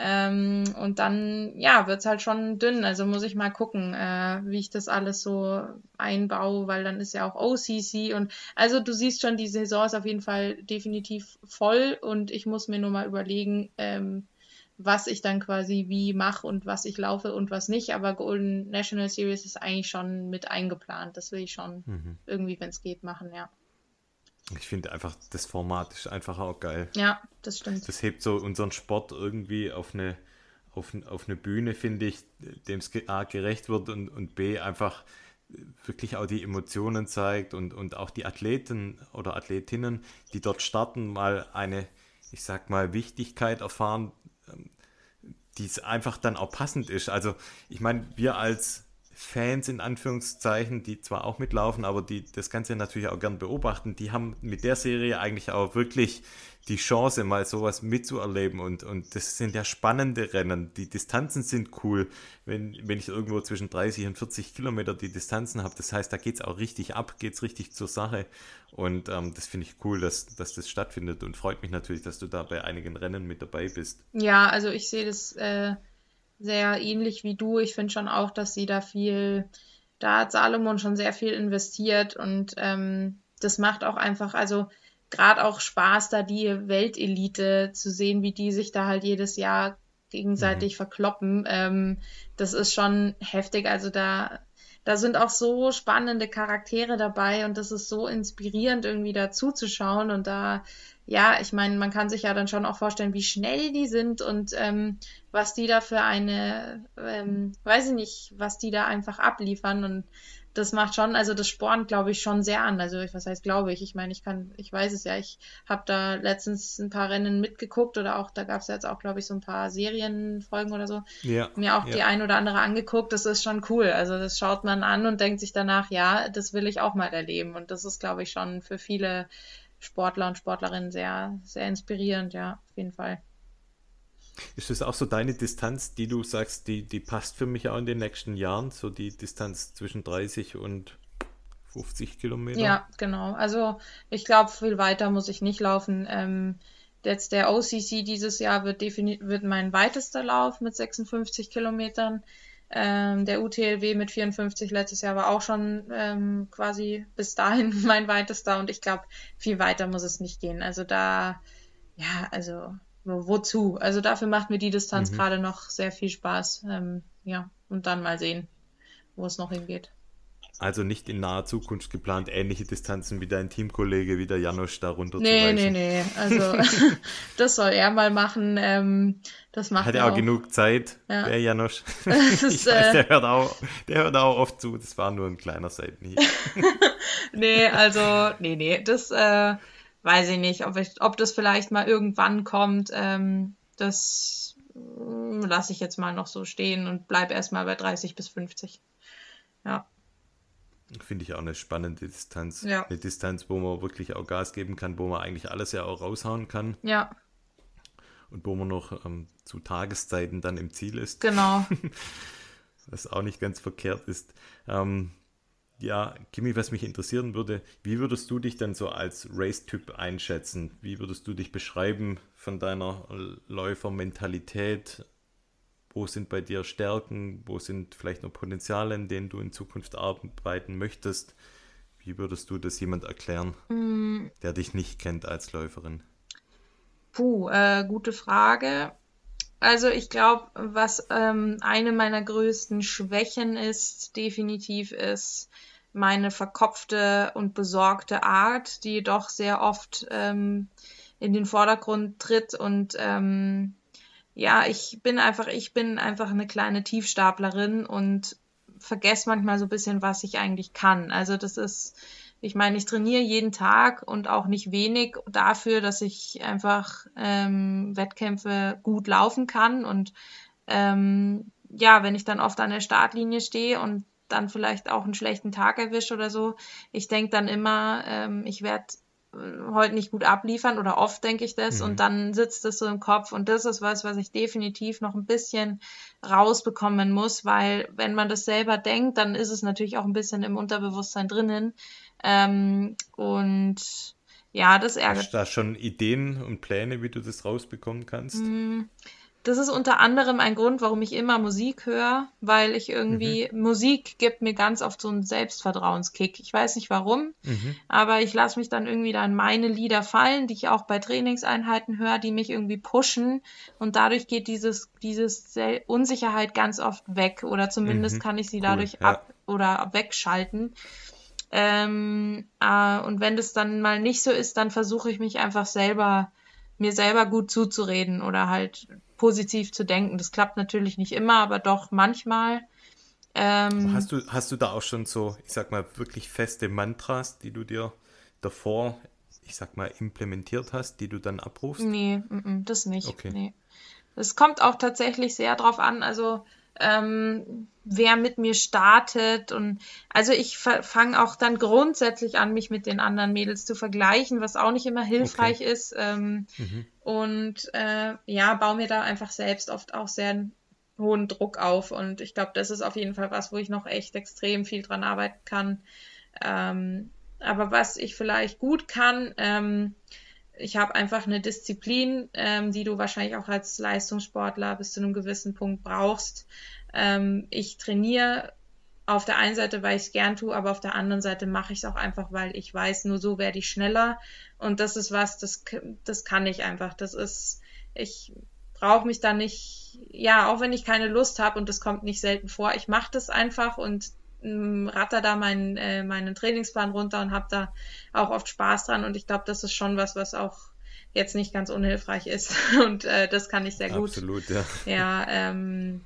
[SPEAKER 2] Ähm, und dann, ja, wird's halt schon dünn. Also muss ich mal gucken, äh, wie ich das alles so einbaue, weil dann ist ja auch OCC und also du siehst schon, die Saison ist auf jeden Fall definitiv voll und ich muss mir nur mal überlegen, ähm, was ich dann quasi wie mache und was ich laufe und was nicht. Aber Golden National Series ist eigentlich schon mit eingeplant. Das will ich schon mhm. irgendwie, wenn es geht, machen, ja.
[SPEAKER 1] Ich finde einfach, das Format ist einfach auch geil.
[SPEAKER 2] Ja, das stimmt.
[SPEAKER 1] Das hebt so unseren Sport irgendwie auf eine, auf, auf eine Bühne, finde ich, dem es A gerecht wird und, und B einfach wirklich auch die Emotionen zeigt und, und auch die Athleten oder Athletinnen, die dort starten, mal eine, ich sag mal, Wichtigkeit erfahren, ähm, die es einfach dann auch passend ist. Also ich meine, wir als Fans in Anführungszeichen, die zwar auch mitlaufen, aber die das Ganze natürlich auch gern beobachten, die haben mit der Serie eigentlich auch wirklich die Chance, mal sowas mitzuerleben. Und, und das sind ja spannende Rennen. Die Distanzen sind cool, wenn, wenn ich irgendwo zwischen 30 und 40 Kilometer die Distanzen habe. Das heißt, da geht es auch richtig ab, geht es richtig zur Sache. Und ähm, das finde ich cool, dass, dass das stattfindet und freut mich natürlich, dass du da bei einigen Rennen mit dabei bist.
[SPEAKER 2] Ja, also ich sehe das. Äh sehr ähnlich wie du. Ich finde schon auch, dass sie da viel, da hat Salomon schon sehr viel investiert und ähm, das macht auch einfach, also gerade auch Spaß, da die Weltelite zu sehen, wie die sich da halt jedes Jahr gegenseitig mhm. verkloppen. Ähm, das ist schon heftig. Also da, da sind auch so spannende Charaktere dabei und das ist so inspirierend, irgendwie da zuzuschauen und da ja, ich meine, man kann sich ja dann schon auch vorstellen, wie schnell die sind und ähm, was die da für eine, ähm, weiß ich nicht, was die da einfach abliefern und das macht schon, also das spornt, glaube ich, schon sehr an. Also was heißt, glaube ich? Ich meine, ich kann, ich weiß es ja, ich habe da letztens ein paar Rennen mitgeguckt oder auch, da gab es jetzt auch, glaube ich, so ein paar Serienfolgen oder so. Ja, mir auch ja. die ein oder andere angeguckt. Das ist schon cool. Also das schaut man an und denkt sich danach, ja, das will ich auch mal erleben. Und das ist, glaube ich, schon für viele Sportler und Sportlerinnen sehr, sehr inspirierend, ja, auf jeden Fall.
[SPEAKER 1] Ist das auch so deine Distanz, die du sagst, die, die passt für mich auch in den nächsten Jahren, so die Distanz zwischen 30 und 50 Kilometer?
[SPEAKER 2] Ja, genau. Also ich glaube, viel weiter muss ich nicht laufen. Ähm, jetzt der OCC dieses Jahr wird, wird mein weitester Lauf mit 56 Kilometern. Ähm, der UTLW mit 54 letztes Jahr war auch schon ähm, quasi bis dahin mein weitester und ich glaube, viel weiter muss es nicht gehen. Also da, ja, also wozu? Also dafür macht mir die Distanz mhm. gerade noch sehr viel Spaß. Ähm, ja, und dann mal sehen, wo es noch hingeht.
[SPEAKER 1] Also nicht in naher Zukunft geplant, ähnliche Distanzen wie dein Teamkollege, wie der Janosch da runter
[SPEAKER 2] nee. Nee, nee, nee. Also das soll er mal machen. Ähm, das macht
[SPEAKER 1] Hat er auch, auch genug Zeit, ja. der Janosch. ich weiß, äh, der, hört auch, der hört auch oft zu. Das war nur ein kleiner Seitenhieb.
[SPEAKER 2] nee, also, nee, nee. Das äh, weiß ich nicht, ob, ich, ob das vielleicht mal irgendwann kommt. Ähm, das äh, lasse ich jetzt mal noch so stehen und bleibe erstmal bei 30 bis 50. Ja.
[SPEAKER 1] Finde ich auch eine spannende Distanz.
[SPEAKER 2] Ja.
[SPEAKER 1] Eine Distanz, wo man wirklich auch Gas geben kann, wo man eigentlich alles ja auch raushauen kann.
[SPEAKER 2] Ja.
[SPEAKER 1] Und wo man noch ähm, zu Tageszeiten dann im Ziel ist.
[SPEAKER 2] Genau.
[SPEAKER 1] Was auch nicht ganz verkehrt ist. Ähm, ja, Kimi, was mich interessieren würde, wie würdest du dich dann so als Race-Typ einschätzen? Wie würdest du dich beschreiben von deiner Läufermentalität? Wo sind bei dir Stärken? Wo sind vielleicht noch Potenziale, in denen du in Zukunft arbeiten möchtest? Wie würdest du das jemand erklären, mm. der dich nicht kennt als Läuferin?
[SPEAKER 2] Puh, äh, gute Frage. Also ich glaube, was ähm, eine meiner größten Schwächen ist, definitiv ist meine verkopfte und besorgte Art, die doch sehr oft ähm, in den Vordergrund tritt und ähm, ja, ich bin einfach, ich bin einfach eine kleine Tiefstaplerin und vergesse manchmal so ein bisschen, was ich eigentlich kann. Also das ist, ich meine, ich trainiere jeden Tag und auch nicht wenig dafür, dass ich einfach ähm, Wettkämpfe gut laufen kann. Und ähm, ja, wenn ich dann oft an der Startlinie stehe und dann vielleicht auch einen schlechten Tag erwische oder so, ich denke dann immer, ähm, ich werde äh, heute nicht gut abliefern oder oft denke ich das mhm. und dann sitzt das so im Kopf und das ist was, was ich definitiv noch ein bisschen rausbekommen muss, weil wenn man das selber denkt, dann ist es natürlich auch ein bisschen im Unterbewusstsein drinnen ähm, und ja, das ärgert.
[SPEAKER 1] Hast du da schon Ideen und Pläne, wie du das rausbekommen kannst?
[SPEAKER 2] Mm, das ist unter anderem ein Grund, warum ich immer Musik höre, weil ich irgendwie, mhm. Musik gibt mir ganz oft so einen Selbstvertrauenskick. Ich weiß nicht warum, mhm. aber ich lasse mich dann irgendwie dann meine Lieder fallen, die ich auch bei Trainingseinheiten höre, die mich irgendwie pushen und dadurch geht dieses, dieses Unsicherheit ganz oft weg oder zumindest mhm. kann ich sie cool, dadurch ja. ab oder wegschalten. Ähm, äh, und wenn das dann mal nicht so ist, dann versuche ich mich einfach selber mir selber gut zuzureden oder halt positiv zu denken. Das klappt natürlich nicht immer, aber doch manchmal.
[SPEAKER 1] Ähm, hast, du, hast du da auch schon so, ich sag mal, wirklich feste Mantras, die du dir davor, ich sag mal, implementiert hast, die du dann abrufst?
[SPEAKER 2] Nee, m -m, das nicht. Okay. Nee. Es kommt auch tatsächlich sehr drauf an. Also ähm, wer mit mir startet. Und also ich fange auch dann grundsätzlich an, mich mit den anderen Mädels zu vergleichen, was auch nicht immer hilfreich okay. ist. Ähm, mhm. Und äh, ja, baue mir da einfach selbst oft auch sehr hohen Druck auf. Und ich glaube, das ist auf jeden Fall was, wo ich noch echt extrem viel dran arbeiten kann. Ähm, aber was ich vielleicht gut kann, ähm, ich habe einfach eine Disziplin, ähm, die du wahrscheinlich auch als Leistungssportler bis zu einem gewissen Punkt brauchst. Ähm, ich trainiere auf der einen Seite, weil ich es gern tue, aber auf der anderen Seite mache ich es auch einfach, weil ich weiß, nur so werde ich schneller. Und das ist was, das, das kann ich einfach. Das ist, ich brauche mich da nicht, ja, auch wenn ich keine Lust habe und das kommt nicht selten vor, ich mache das einfach und ratter da meinen, äh, meinen Trainingsplan runter und habe da auch oft Spaß dran. Und ich glaube, das ist schon was, was auch jetzt nicht ganz unhilfreich ist. Und äh, das kann ich sehr gut.
[SPEAKER 1] Absolut, ja.
[SPEAKER 2] Ja, ähm,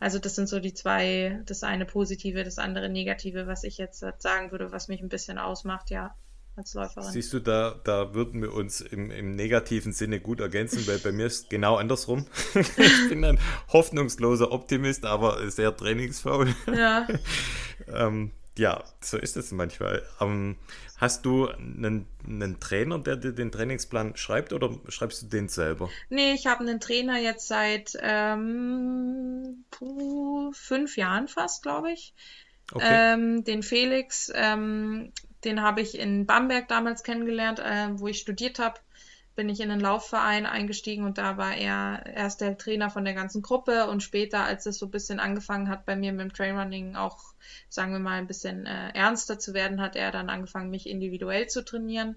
[SPEAKER 2] also das sind so die zwei, das eine positive, das andere negative, was ich jetzt sagen würde, was mich ein bisschen ausmacht, ja als Läuferin.
[SPEAKER 1] Siehst du, da, da würden wir uns im, im negativen Sinne gut ergänzen, weil bei mir ist genau andersrum. ich bin ein hoffnungsloser Optimist, aber sehr trainingsfaul.
[SPEAKER 2] Ja.
[SPEAKER 1] ähm, ja, so ist es manchmal. Ähm, hast du einen, einen, Trainer, der dir den Trainingsplan schreibt oder schreibst du den selber?
[SPEAKER 2] Nee, ich habe einen Trainer jetzt seit ähm, fünf Jahren fast, glaube ich. Okay. Ähm, den Felix, ähm, den habe ich in Bamberg damals kennengelernt, äh, wo ich studiert habe. Bin ich in einen Laufverein eingestiegen und da war er erst der Trainer von der ganzen Gruppe und später, als es so ein bisschen angefangen hat, bei mir mit dem Trailrunning auch, sagen wir mal, ein bisschen äh, ernster zu werden, hat er dann angefangen, mich individuell zu trainieren.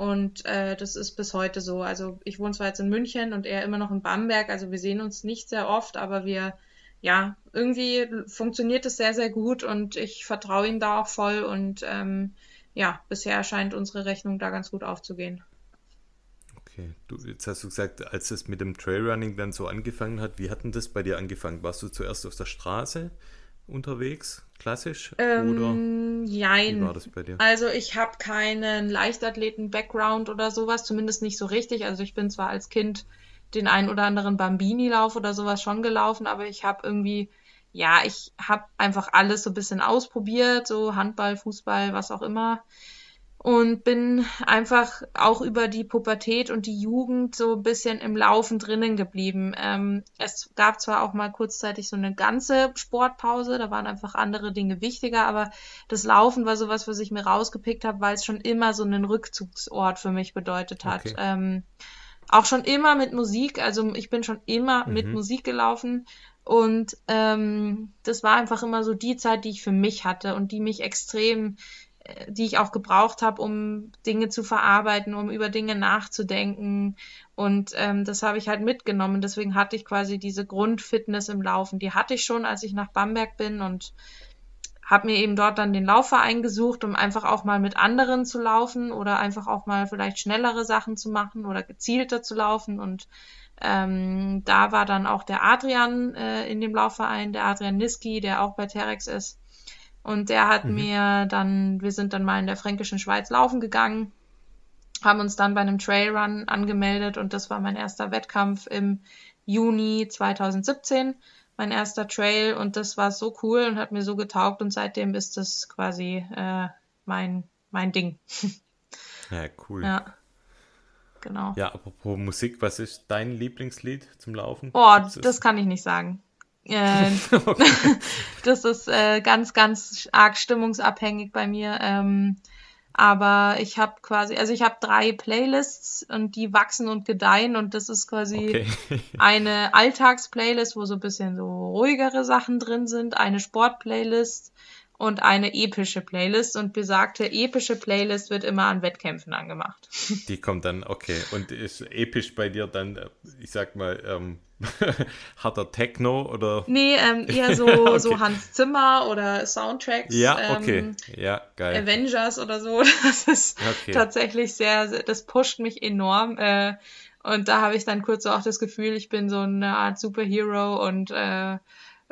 [SPEAKER 2] Und äh, das ist bis heute so. Also ich wohne zwar jetzt in München und er immer noch in Bamberg, also wir sehen uns nicht sehr oft, aber wir, ja, irgendwie funktioniert es sehr, sehr gut und ich vertraue ihm da auch voll und ähm, ja, bisher scheint unsere Rechnung da ganz gut aufzugehen.
[SPEAKER 1] Okay, du, jetzt hast du gesagt, als es mit dem Trailrunning dann so angefangen hat, wie hat denn das bei dir angefangen? Warst du zuerst auf der Straße unterwegs, klassisch?
[SPEAKER 2] Ähm, oder jein. wie war das bei dir? Also ich habe keinen Leichtathleten-Background oder sowas, zumindest nicht so richtig. Also ich bin zwar als Kind den einen oder anderen Bambini-Lauf oder sowas schon gelaufen, aber ich habe irgendwie ja, ich habe einfach alles so ein bisschen ausprobiert, so Handball, Fußball, was auch immer. Und bin einfach auch über die Pubertät und die Jugend so ein bisschen im Laufen drinnen geblieben. Ähm, es gab zwar auch mal kurzzeitig so eine ganze Sportpause, da waren einfach andere Dinge wichtiger, aber das Laufen war sowas, was ich mir rausgepickt habe, weil es schon immer so einen Rückzugsort für mich bedeutet hat. Okay. Ähm, auch schon immer mit Musik, also ich bin schon immer mhm. mit Musik gelaufen und ähm, das war einfach immer so die Zeit, die ich für mich hatte und die mich extrem, äh, die ich auch gebraucht habe, um Dinge zu verarbeiten, um über Dinge nachzudenken. Und ähm, das habe ich halt mitgenommen. Deswegen hatte ich quasi diese Grundfitness im Laufen. Die hatte ich schon, als ich nach Bamberg bin und habe mir eben dort dann den Laufverein gesucht, um einfach auch mal mit anderen zu laufen oder einfach auch mal vielleicht schnellere Sachen zu machen oder gezielter zu laufen. Und ähm, da war dann auch der Adrian äh, in dem Laufverein, der Adrian Niski, der auch bei Terex ist. Und der hat mhm. mir dann, wir sind dann mal in der fränkischen Schweiz laufen gegangen, haben uns dann bei einem Trailrun angemeldet und das war mein erster Wettkampf im Juni 2017 mein erster Trail und das war so cool und hat mir so getaugt und seitdem ist das quasi äh, mein, mein Ding.
[SPEAKER 1] Ja, cool.
[SPEAKER 2] Ja. Genau.
[SPEAKER 1] Ja, apropos Musik, was ist dein Lieblingslied zum Laufen?
[SPEAKER 2] Oh, das kann ich nicht sagen. Äh, das ist äh, ganz, ganz arg stimmungsabhängig bei mir. Ähm, aber ich habe quasi, also ich habe drei Playlists und die wachsen und gedeihen und das ist quasi okay. eine Alltagsplaylist, wo so ein bisschen so ruhigere Sachen drin sind, eine Sportplaylist und eine epische Playlist und besagte epische Playlist wird immer an Wettkämpfen angemacht.
[SPEAKER 1] Die kommt dann, okay. Und ist episch bei dir dann, ich sag mal, ähm, harter Techno oder?
[SPEAKER 2] Nee, ähm, eher so, okay. so Hans Zimmer oder Soundtracks.
[SPEAKER 1] Ja, okay. Ähm, ja, geil.
[SPEAKER 2] Avengers oder so. Das ist okay. tatsächlich sehr, das pusht mich enorm. Äh, und da habe ich dann kurz so auch das Gefühl, ich bin so eine Art Superhero und äh,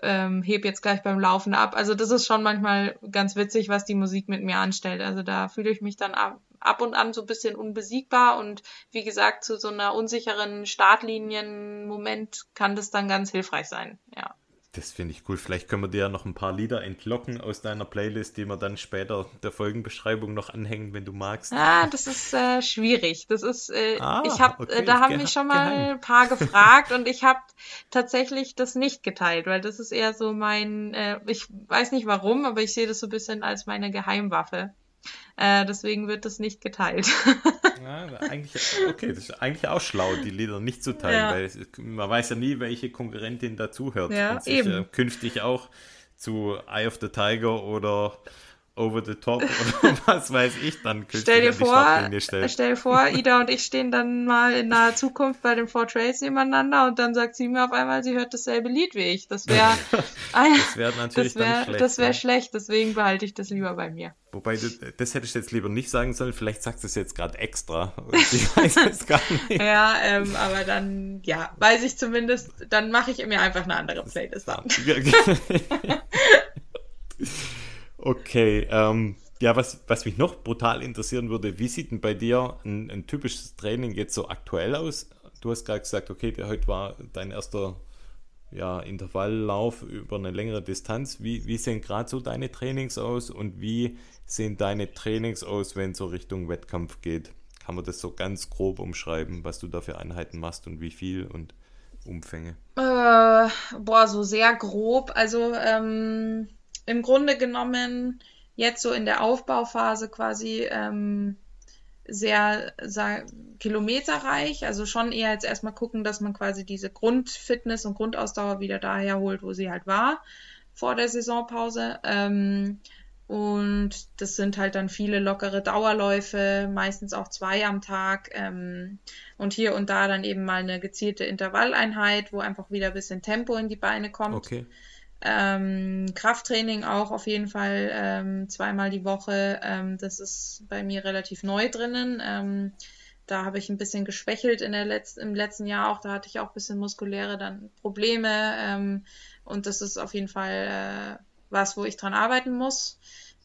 [SPEAKER 2] ähm, heb jetzt gleich beim Laufen ab. Also das ist schon manchmal ganz witzig, was die Musik mit mir anstellt. Also da fühle ich mich dann ab, ab und an so ein bisschen unbesiegbar und wie gesagt, zu so einer unsicheren Startlinien-Moment kann das dann ganz hilfreich sein. Ja.
[SPEAKER 1] Das finde ich cool. Vielleicht können wir dir ja noch ein paar Lieder entlocken aus deiner Playlist, die wir dann später der Folgenbeschreibung noch anhängen, wenn du magst.
[SPEAKER 2] Ah, das ist äh, schwierig. Das ist, äh, ah, ich habe, okay, äh, da haben mich schon mal geheim. ein paar gefragt und ich habe tatsächlich das nicht geteilt, weil das ist eher so mein, äh, ich weiß nicht warum, aber ich sehe das so ein bisschen als meine Geheimwaffe. Äh, deswegen wird das nicht geteilt.
[SPEAKER 1] ja, eigentlich, okay, das ist eigentlich auch schlau, die Lieder nicht zu teilen, ja. weil es, man weiß ja nie, welche Konkurrentin dazuhört
[SPEAKER 2] ja, und sich äh,
[SPEAKER 1] künftig auch zu Eye of the Tiger oder over the top oder was weiß ich dann
[SPEAKER 2] stell dir vor, Stell dir vor, Ida und ich stehen dann mal in naher Zukunft bei den Four Trails nebeneinander und dann sagt sie mir auf einmal, sie hört dasselbe Lied wie ich. Das wäre
[SPEAKER 1] das wäre natürlich
[SPEAKER 2] das wär,
[SPEAKER 1] dann schlecht.
[SPEAKER 2] Das wäre ja. schlecht, deswegen behalte ich das lieber bei mir.
[SPEAKER 1] Wobei, das, das hätte ich jetzt lieber nicht sagen sollen, vielleicht sagst du es jetzt gerade extra ich weiß
[SPEAKER 2] es gar nicht. ja, ähm, aber dann, ja, weiß ich zumindest, dann mache ich mir einfach eine andere Playlist an.
[SPEAKER 1] Okay, ähm, ja, was, was mich noch brutal interessieren würde, wie sieht denn bei dir ein, ein typisches Training jetzt so aktuell aus? Du hast gerade gesagt, okay, der, heute war dein erster ja, Intervalllauf über eine längere Distanz. Wie, wie sehen gerade so deine Trainings aus und wie sehen deine Trainings aus, wenn es so Richtung Wettkampf geht? Kann man das so ganz grob umschreiben, was du da für Einheiten machst und wie viel und Umfänge?
[SPEAKER 2] Äh, boah, so sehr grob. Also ähm, im Grunde genommen jetzt so in der Aufbauphase quasi ähm, sehr, sehr kilometerreich, also schon eher jetzt erstmal gucken, dass man quasi diese Grundfitness und Grundausdauer wieder daher holt, wo sie halt war vor der Saisonpause. Ähm, und das sind halt dann viele lockere Dauerläufe, meistens auch zwei am Tag. Ähm, und hier und da dann eben mal eine gezielte Intervalleinheit, wo einfach wieder ein bisschen Tempo in die Beine kommt.
[SPEAKER 1] Okay.
[SPEAKER 2] Ähm, Krafttraining auch auf jeden Fall ähm, zweimal die Woche. Ähm, das ist bei mir relativ neu drinnen. Ähm, da habe ich ein bisschen geschwächelt in der Letz im letzten Jahr auch. Da hatte ich auch ein bisschen muskuläre dann Probleme. Ähm, und das ist auf jeden Fall äh, was, wo ich dran arbeiten muss.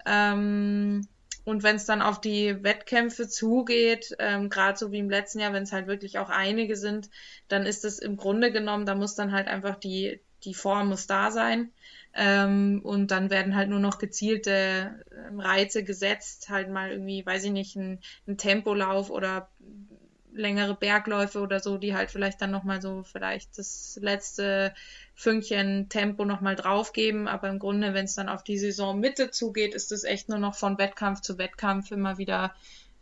[SPEAKER 2] Ähm, und wenn es dann auf die Wettkämpfe zugeht, ähm, gerade so wie im letzten Jahr, wenn es halt wirklich auch einige sind, dann ist es im Grunde genommen, da muss dann halt einfach die, die Form muss da sein. Ähm, und dann werden halt nur noch gezielte ähm, Reize gesetzt, halt mal irgendwie, weiß ich nicht, ein, ein Tempolauf oder längere Bergläufe oder so, die halt vielleicht dann nochmal so vielleicht das letzte Fünkchen Tempo nochmal draufgeben. Aber im Grunde, wenn es dann auf die Saisonmitte zugeht, ist es echt nur noch von Wettkampf zu Wettkampf immer wieder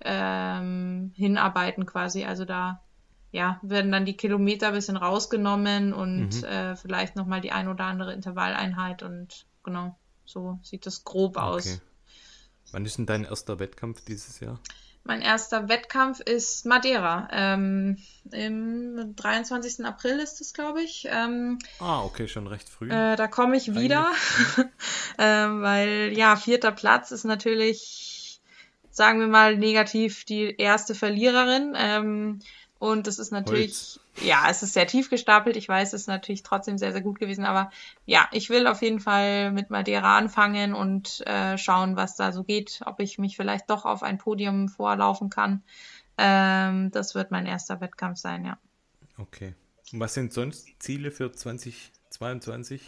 [SPEAKER 2] ähm, hinarbeiten quasi. Also da ja, werden dann die Kilometer ein bisschen rausgenommen und mhm. äh, vielleicht nochmal die ein oder andere Intervalleinheit und genau, so sieht das grob aus.
[SPEAKER 1] Wann ist denn dein erster Wettkampf dieses Jahr?
[SPEAKER 2] Mein erster Wettkampf ist Madeira. Ähm, Im 23. April ist es, glaube ich. Ähm,
[SPEAKER 1] ah, okay, schon recht früh.
[SPEAKER 2] Äh, da komme ich wieder, ähm, weil ja, vierter Platz ist natürlich, sagen wir mal, negativ die erste Verliererin. Ähm, und das ist natürlich, Holz. ja, es ist sehr tief gestapelt. Ich weiß, es ist natürlich trotzdem sehr, sehr gut gewesen. Aber ja, ich will auf jeden Fall mit Madeira anfangen und äh, schauen, was da so geht. Ob ich mich vielleicht doch auf ein Podium vorlaufen kann. Ähm, das wird mein erster Wettkampf sein, ja.
[SPEAKER 1] Okay. Und was sind sonst Ziele für 2022?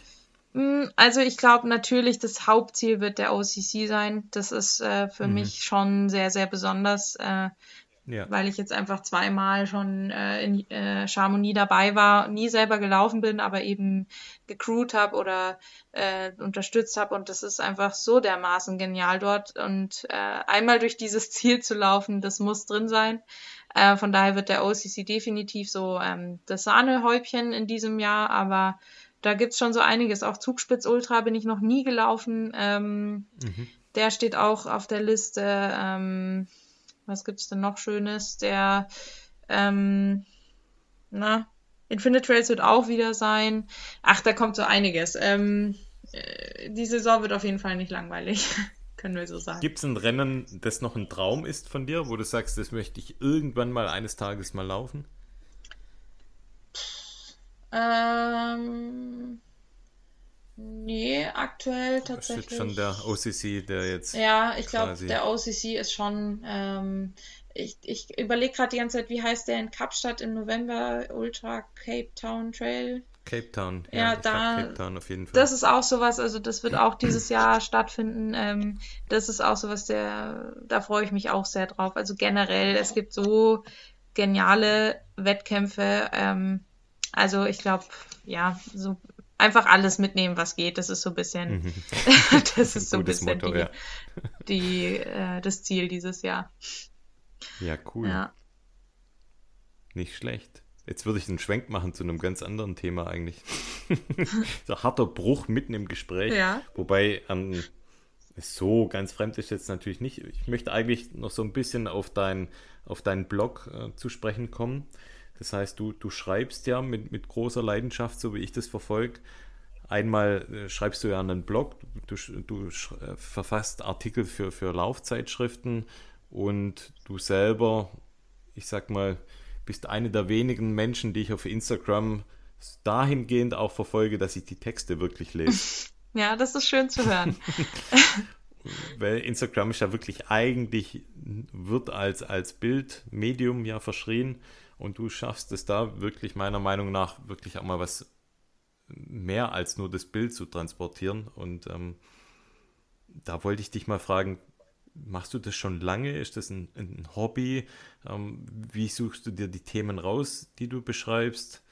[SPEAKER 2] Mm, also ich glaube natürlich, das Hauptziel wird der OCC sein. Das ist äh, für mhm. mich schon sehr, sehr besonders. Äh, ja. Weil ich jetzt einfach zweimal schon äh, in äh, Chamonix dabei war, nie selber gelaufen bin, aber eben gecrewt habe oder äh, unterstützt habe. Und das ist einfach so dermaßen genial dort. Und äh, einmal durch dieses Ziel zu laufen, das muss drin sein. Äh, von daher wird der OCC definitiv so ähm, das Sahnehäubchen in diesem Jahr. Aber da gibt's schon so einiges. Auch Zugspitz Ultra bin ich noch nie gelaufen. Ähm, mhm. Der steht auch auf der Liste. Ähm, was gibt's denn noch Schönes? Der, ähm, na, Infinite Trails wird auch wieder sein. Ach, da kommt so einiges. Ähm, äh, die Saison wird auf jeden Fall nicht langweilig. Können wir so sagen.
[SPEAKER 1] Gibt es ein Rennen, das noch ein Traum ist von dir, wo du sagst, das möchte ich irgendwann mal eines Tages mal laufen?
[SPEAKER 2] Ähm, Nee, aktuell tatsächlich. Ist
[SPEAKER 1] schon der OCC, der jetzt.
[SPEAKER 2] Ja, ich glaube, der OCC ist schon. Ähm, ich ich überlege gerade die ganze Zeit, wie heißt der in Kapstadt im November? Ultra Cape Town Trail.
[SPEAKER 1] Cape Town,
[SPEAKER 2] ja, ja da, Cape Town auf jeden Fall. Das ist auch sowas, also das wird auch dieses Jahr stattfinden. Ähm, das ist auch sowas, der, da freue ich mich auch sehr drauf. Also generell, es gibt so geniale Wettkämpfe. Ähm, also ich glaube, ja, so einfach alles mitnehmen, was geht. Das ist so ein bisschen, mhm. das ist so ein bisschen Motto, die, ja. die äh, das Ziel dieses Jahr.
[SPEAKER 1] Ja, cool. Ja. Nicht schlecht. Jetzt würde ich einen Schwenk machen zu einem ganz anderen Thema eigentlich. so harter Bruch mitten im Gespräch. Ja. Wobei ähm, so ganz fremd ist jetzt natürlich nicht. Ich möchte eigentlich noch so ein bisschen auf, dein, auf deinen Blog äh, zu sprechen kommen. Das heißt, du, du schreibst ja mit, mit großer Leidenschaft, so wie ich das verfolge. Einmal äh, schreibst du ja einen Blog, du, du äh, verfasst Artikel für, für Laufzeitschriften und du selber, ich sag mal, bist eine der wenigen Menschen, die ich auf Instagram dahingehend auch verfolge, dass ich die Texte wirklich lese.
[SPEAKER 2] Ja, das ist schön zu hören.
[SPEAKER 1] Weil Instagram ist ja wirklich eigentlich, wird als, als Bildmedium ja verschrien. Und du schaffst es da wirklich meiner Meinung nach wirklich auch mal was mehr als nur das Bild zu transportieren. Und ähm, da wollte ich dich mal fragen, machst du das schon lange? Ist das ein, ein Hobby? Ähm, wie suchst du dir die Themen raus, die du beschreibst?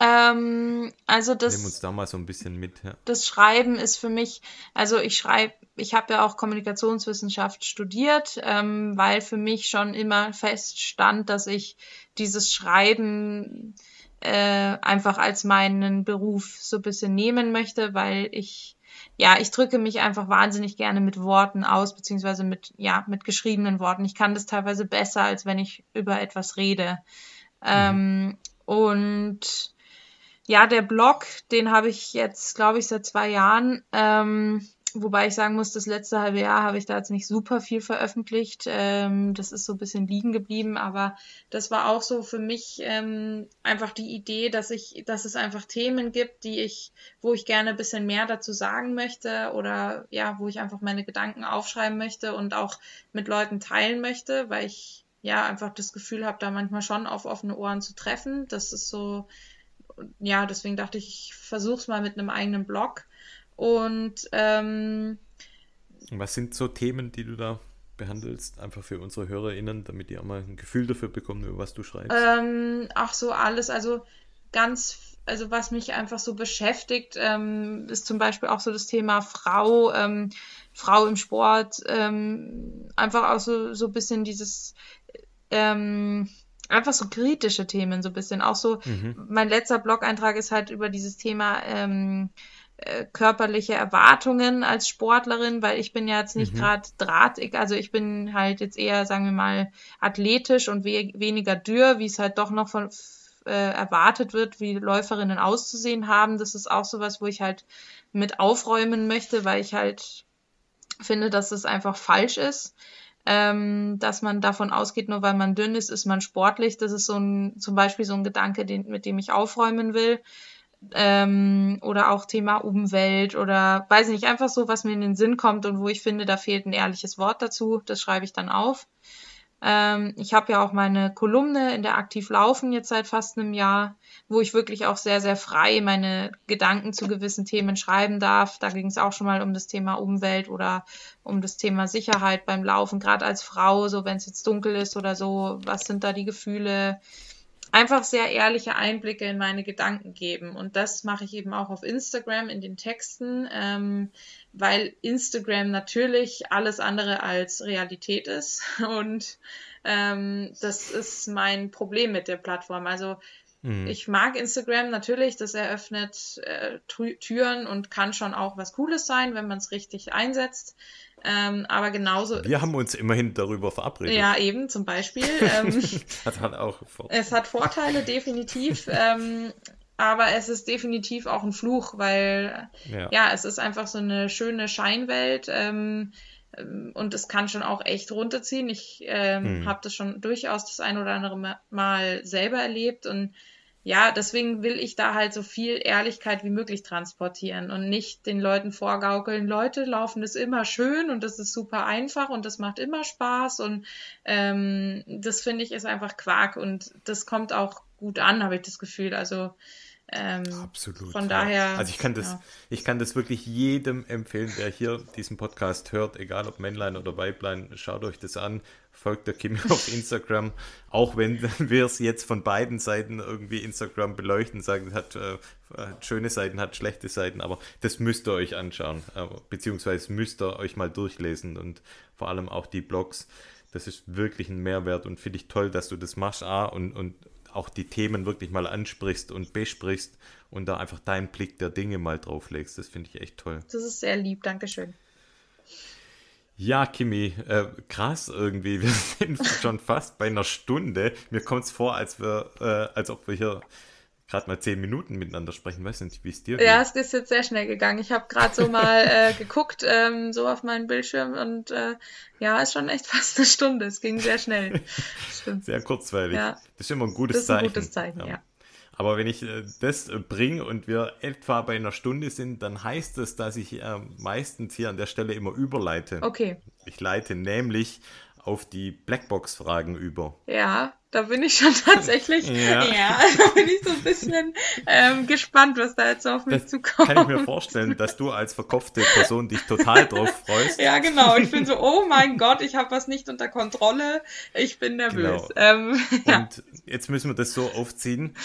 [SPEAKER 2] Ähm, also das.
[SPEAKER 1] Nimm uns da mal so ein bisschen mit. Ja.
[SPEAKER 2] Das Schreiben ist für mich, also ich schreibe, ich habe ja auch Kommunikationswissenschaft studiert, ähm, weil für mich schon immer feststand, dass ich dieses Schreiben äh, einfach als meinen Beruf so ein bisschen nehmen möchte, weil ich ja, ich drücke mich einfach wahnsinnig gerne mit Worten aus, beziehungsweise mit, ja, mit geschriebenen Worten. Ich kann das teilweise besser, als wenn ich über etwas rede. Mhm. Ähm, und ja, der Blog, den habe ich jetzt, glaube ich, seit zwei Jahren. Ähm, wobei ich sagen muss, das letzte halbe Jahr habe ich da jetzt nicht super viel veröffentlicht. Ähm, das ist so ein bisschen liegen geblieben, aber das war auch so für mich ähm, einfach die Idee, dass ich, dass es einfach Themen gibt, die ich, wo ich gerne ein bisschen mehr dazu sagen möchte oder ja, wo ich einfach meine Gedanken aufschreiben möchte und auch mit Leuten teilen möchte, weil ich ja einfach das Gefühl habe, da manchmal schon auf offene Ohren zu treffen. Das ist so ja, deswegen dachte ich, ich versuche es mal mit einem eigenen Blog. Und ähm,
[SPEAKER 1] was sind so Themen, die du da behandelst, einfach für unsere HörerInnen, damit die auch mal ein Gefühl dafür bekommen, über was du schreibst?
[SPEAKER 2] Ähm, ach so, alles, also ganz, also was mich einfach so beschäftigt, ähm, ist zum Beispiel auch so das Thema Frau, ähm, Frau im Sport, ähm, einfach auch so, so ein bisschen dieses, ähm, einfach so kritische Themen so ein bisschen. Auch so, mhm. mein letzter Blog-Eintrag ist halt über dieses Thema ähm, äh, körperliche Erwartungen als Sportlerin, weil ich bin ja jetzt nicht mhm. gerade drahtig, also ich bin halt jetzt eher, sagen wir mal, athletisch und we weniger dürr, wie es halt doch noch von äh, erwartet wird, wie Läuferinnen auszusehen haben. Das ist auch sowas, wo ich halt mit aufräumen möchte, weil ich halt finde, dass es einfach falsch ist. Ähm, dass man davon ausgeht, nur weil man dünn ist, ist man sportlich. Das ist so ein, zum Beispiel so ein Gedanke, den, mit dem ich aufräumen will. Ähm, oder auch Thema Umwelt oder weiß nicht, einfach so, was mir in den Sinn kommt und wo ich finde, da fehlt ein ehrliches Wort dazu. Das schreibe ich dann auf. Ähm, ich habe ja auch meine Kolumne in der Aktiv Laufen jetzt seit fast einem Jahr, wo ich wirklich auch sehr, sehr frei meine Gedanken zu gewissen Themen schreiben darf. Da ging es auch schon mal um das Thema Umwelt oder um das Thema Sicherheit beim Laufen, gerade als Frau, so wenn es jetzt dunkel ist oder so, was sind da die Gefühle? Einfach sehr ehrliche Einblicke in meine Gedanken geben. Und das mache ich eben auch auf Instagram in den Texten. Ähm, weil Instagram natürlich alles andere als Realität ist. Und ähm, das ist mein Problem mit der Plattform. Also mhm. ich mag Instagram natürlich, das eröffnet äh, Türen und kann schon auch was Cooles sein, wenn man es richtig einsetzt. Ähm, aber genauso.
[SPEAKER 1] Wir haben uns immerhin darüber verabredet.
[SPEAKER 2] Ja, eben, zum Beispiel. Ähm, hat auch Vorteile. Es hat Vorteile, definitiv. ähm, aber es ist definitiv auch ein Fluch, weil ja, ja es ist einfach so eine schöne Scheinwelt ähm, ähm und es kann schon auch echt runterziehen. Ich ähm, hm. habe das schon durchaus das ein oder andere Mal selber erlebt und ja, deswegen will ich da halt so viel Ehrlichkeit wie möglich transportieren und nicht den Leuten vorgaukeln, Leute laufen das immer schön und das ist super einfach und das macht immer Spaß und ähm, das finde ich ist einfach Quark und das kommt auch gut an, habe ich das Gefühl. Also ähm, Absolut. Von daher.
[SPEAKER 1] Also ich kann das, ja. ich kann das wirklich jedem empfehlen, der hier diesen Podcast hört, egal ob Männlein oder Weiblein, schaut euch das an, folgt der Kim auf Instagram, auch wenn wir es jetzt von beiden Seiten irgendwie Instagram beleuchten, sagen, es hat, äh, hat schöne Seiten, hat schlechte Seiten, aber das müsst ihr euch anschauen, äh, beziehungsweise müsst ihr euch mal durchlesen und vor allem auch die Blogs. Das ist wirklich ein Mehrwert und finde ich toll, dass du das machst, A, und, und auch die Themen wirklich mal ansprichst und besprichst und da einfach deinen Blick der Dinge mal drauflegst. Das finde ich echt toll.
[SPEAKER 2] Das ist sehr lieb, Dankeschön.
[SPEAKER 1] Ja, Kimi, äh, krass irgendwie. Wir sind schon fast bei einer Stunde. Mir kommt es vor, als, wir, äh, als ob wir hier gerade mal zehn Minuten miteinander sprechen. Weiß nicht, wie es dir
[SPEAKER 2] geht. Ja, es ist jetzt sehr schnell gegangen. Ich habe gerade so mal äh, geguckt, ähm, so auf meinen Bildschirm und äh, ja, ist schon echt fast eine Stunde. Es ging sehr schnell.
[SPEAKER 1] Stimmt. Sehr kurzweilig. Ja. Das ist immer ein gutes Zeichen. Das ist ein gutes Zeichen, ja. ja. Aber wenn ich äh, das äh, bringe und wir etwa bei einer Stunde sind, dann heißt das, dass ich äh, meistens hier an der Stelle immer überleite.
[SPEAKER 2] Okay.
[SPEAKER 1] Ich leite nämlich auf die Blackbox-Fragen über.
[SPEAKER 2] Ja, da bin ich schon tatsächlich, ja, ja da bin ich so ein bisschen ähm, gespannt, was da jetzt auf mich
[SPEAKER 1] das
[SPEAKER 2] zukommt.
[SPEAKER 1] Kann ich mir vorstellen, dass du als verkopfte Person dich total drauf freust.
[SPEAKER 2] ja, genau. Ich bin so, oh mein Gott, ich habe was nicht unter Kontrolle. Ich bin nervös. Genau. Ähm,
[SPEAKER 1] ja. Und jetzt müssen wir das so aufziehen.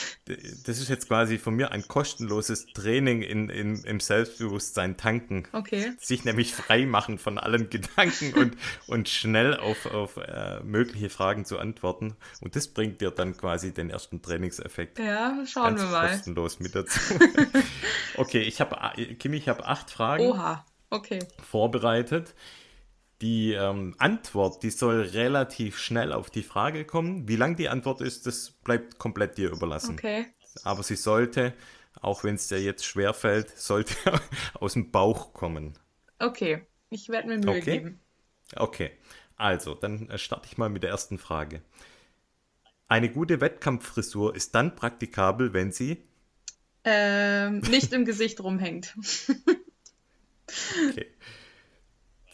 [SPEAKER 1] Das ist jetzt quasi von mir ein kostenloses Training in, in, im Selbstbewusstsein tanken.
[SPEAKER 2] Okay.
[SPEAKER 1] Sich nämlich frei machen von allen Gedanken und, und schnell auf, auf äh, mögliche Fragen zu antworten. Und das bringt dir dann quasi den ersten Trainingseffekt.
[SPEAKER 2] Ja, schauen
[SPEAKER 1] wir
[SPEAKER 2] mal.
[SPEAKER 1] kostenlos mit dazu. okay, ich habe, Kimi, ich habe acht Fragen
[SPEAKER 2] Oha. Okay.
[SPEAKER 1] vorbereitet. Die ähm, Antwort, die soll relativ schnell auf die Frage kommen. Wie lang die Antwort ist, das bleibt komplett dir überlassen.
[SPEAKER 2] Okay.
[SPEAKER 1] Aber sie sollte, auch wenn es dir jetzt schwer fällt, sollte aus dem Bauch kommen.
[SPEAKER 2] Okay, ich werde mir Mühe
[SPEAKER 1] okay.
[SPEAKER 2] geben.
[SPEAKER 1] Okay, also dann äh, starte ich mal mit der ersten Frage. Eine gute Wettkampffrisur ist dann praktikabel, wenn sie
[SPEAKER 2] ähm, nicht im Gesicht rumhängt.
[SPEAKER 1] okay.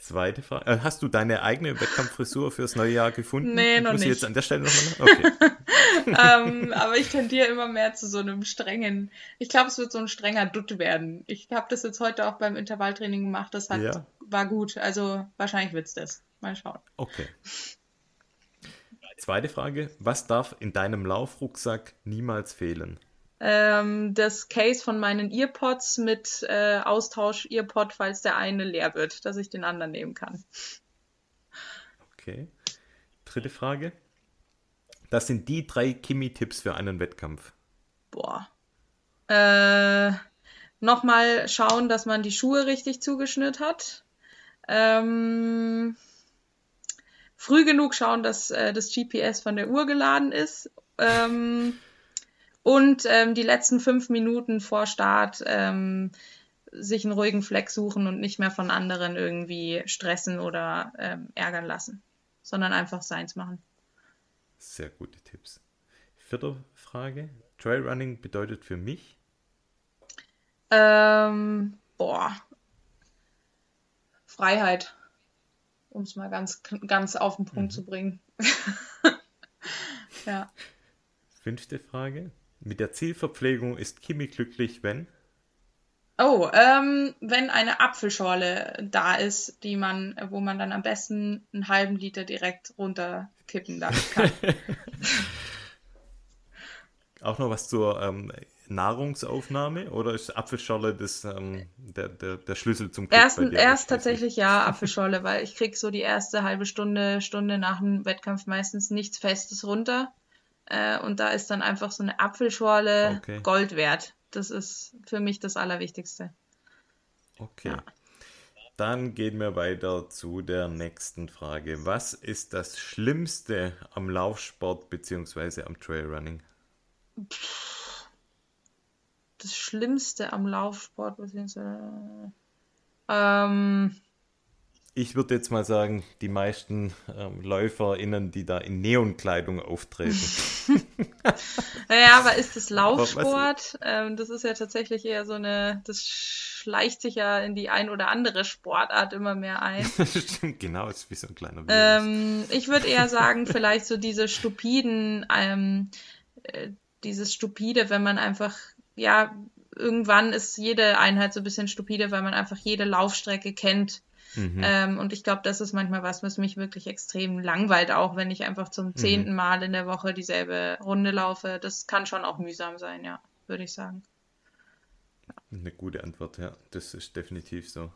[SPEAKER 1] Zweite Frage. Äh, hast du deine eigene Wettkampffrisur fürs neue Jahr gefunden?
[SPEAKER 2] Nee, noch Muss nicht.
[SPEAKER 1] Ich jetzt an der Stelle nochmal? Okay.
[SPEAKER 2] ähm, aber ich tendiere immer mehr zu so einem strengen. Ich glaube, es wird so ein strenger Dutt werden. Ich habe das jetzt heute auch beim Intervalltraining gemacht. Das hat, ja. war gut. Also wahrscheinlich wird es das. Mal schauen.
[SPEAKER 1] Okay. Zweite Frage, was darf in deinem Laufrucksack niemals fehlen?
[SPEAKER 2] Ähm, das Case von meinen Earpods mit äh, Austausch-Earpod, falls der eine leer wird, dass ich den anderen nehmen kann.
[SPEAKER 1] Okay. Dritte Frage. Das sind die drei Kimi-Tipps für einen Wettkampf.
[SPEAKER 2] Boah. Äh, nochmal schauen, dass man die Schuhe richtig zugeschnürt hat. Ähm, früh genug schauen, dass äh, das GPS von der Uhr geladen ist. Ähm, und ähm, die letzten fünf Minuten vor Start ähm, sich einen ruhigen Fleck suchen und nicht mehr von anderen irgendwie stressen oder ähm, ärgern lassen, sondern einfach seins machen.
[SPEAKER 1] Sehr gute Tipps. Vierte Frage. Trailrunning bedeutet für mich?
[SPEAKER 2] Ähm, boah. Freiheit um es mal ganz, ganz auf den Punkt mhm. zu bringen.
[SPEAKER 1] ja. Fünfte Frage. Mit der Zielverpflegung ist Kimi glücklich, wenn?
[SPEAKER 2] Oh, ähm, wenn eine Apfelschorle da ist, die man, wo man dann am besten einen halben Liter direkt runterkippen darf. Kann.
[SPEAKER 1] Auch noch was zur ähm, Nahrungsaufnahme oder ist Apfelschorle das, ähm, der, der, der Schlüssel zum
[SPEAKER 2] Glück Erst, erst tatsächlich ja, Apfelschorle, weil ich krieg so die erste halbe Stunde, Stunde nach dem Wettkampf meistens nichts Festes runter. Äh, und da ist dann einfach so eine Apfelschorle okay. Gold wert. Das ist für mich das Allerwichtigste.
[SPEAKER 1] Okay. Ja. Dann gehen wir weiter zu der nächsten Frage. Was ist das Schlimmste am Laufsport bzw. am Trailrunning? Pff
[SPEAKER 2] das Schlimmste am Laufsport? Ähm,
[SPEAKER 1] ich würde jetzt mal sagen, die meisten ähm, LäuferInnen, die da in Neonkleidung auftreten.
[SPEAKER 2] naja, aber ist das Laufsport? Ähm, das ist ja tatsächlich eher so eine, das schleicht sich ja in die ein oder andere Sportart immer mehr ein.
[SPEAKER 1] Stimmt, genau, ist wie so ein kleiner
[SPEAKER 2] ähm, Ich würde eher sagen, vielleicht so diese stupiden, ähm, äh, dieses stupide, wenn man einfach ja, irgendwann ist jede Einheit so ein bisschen stupide, weil man einfach jede Laufstrecke kennt. Mhm. Ähm, und ich glaube, das ist manchmal was, was mich wirklich extrem langweilt, auch wenn ich einfach zum mhm. zehnten Mal in der Woche dieselbe Runde laufe. Das kann schon auch mühsam sein, ja, würde ich sagen.
[SPEAKER 1] Eine gute Antwort, ja, das ist definitiv so.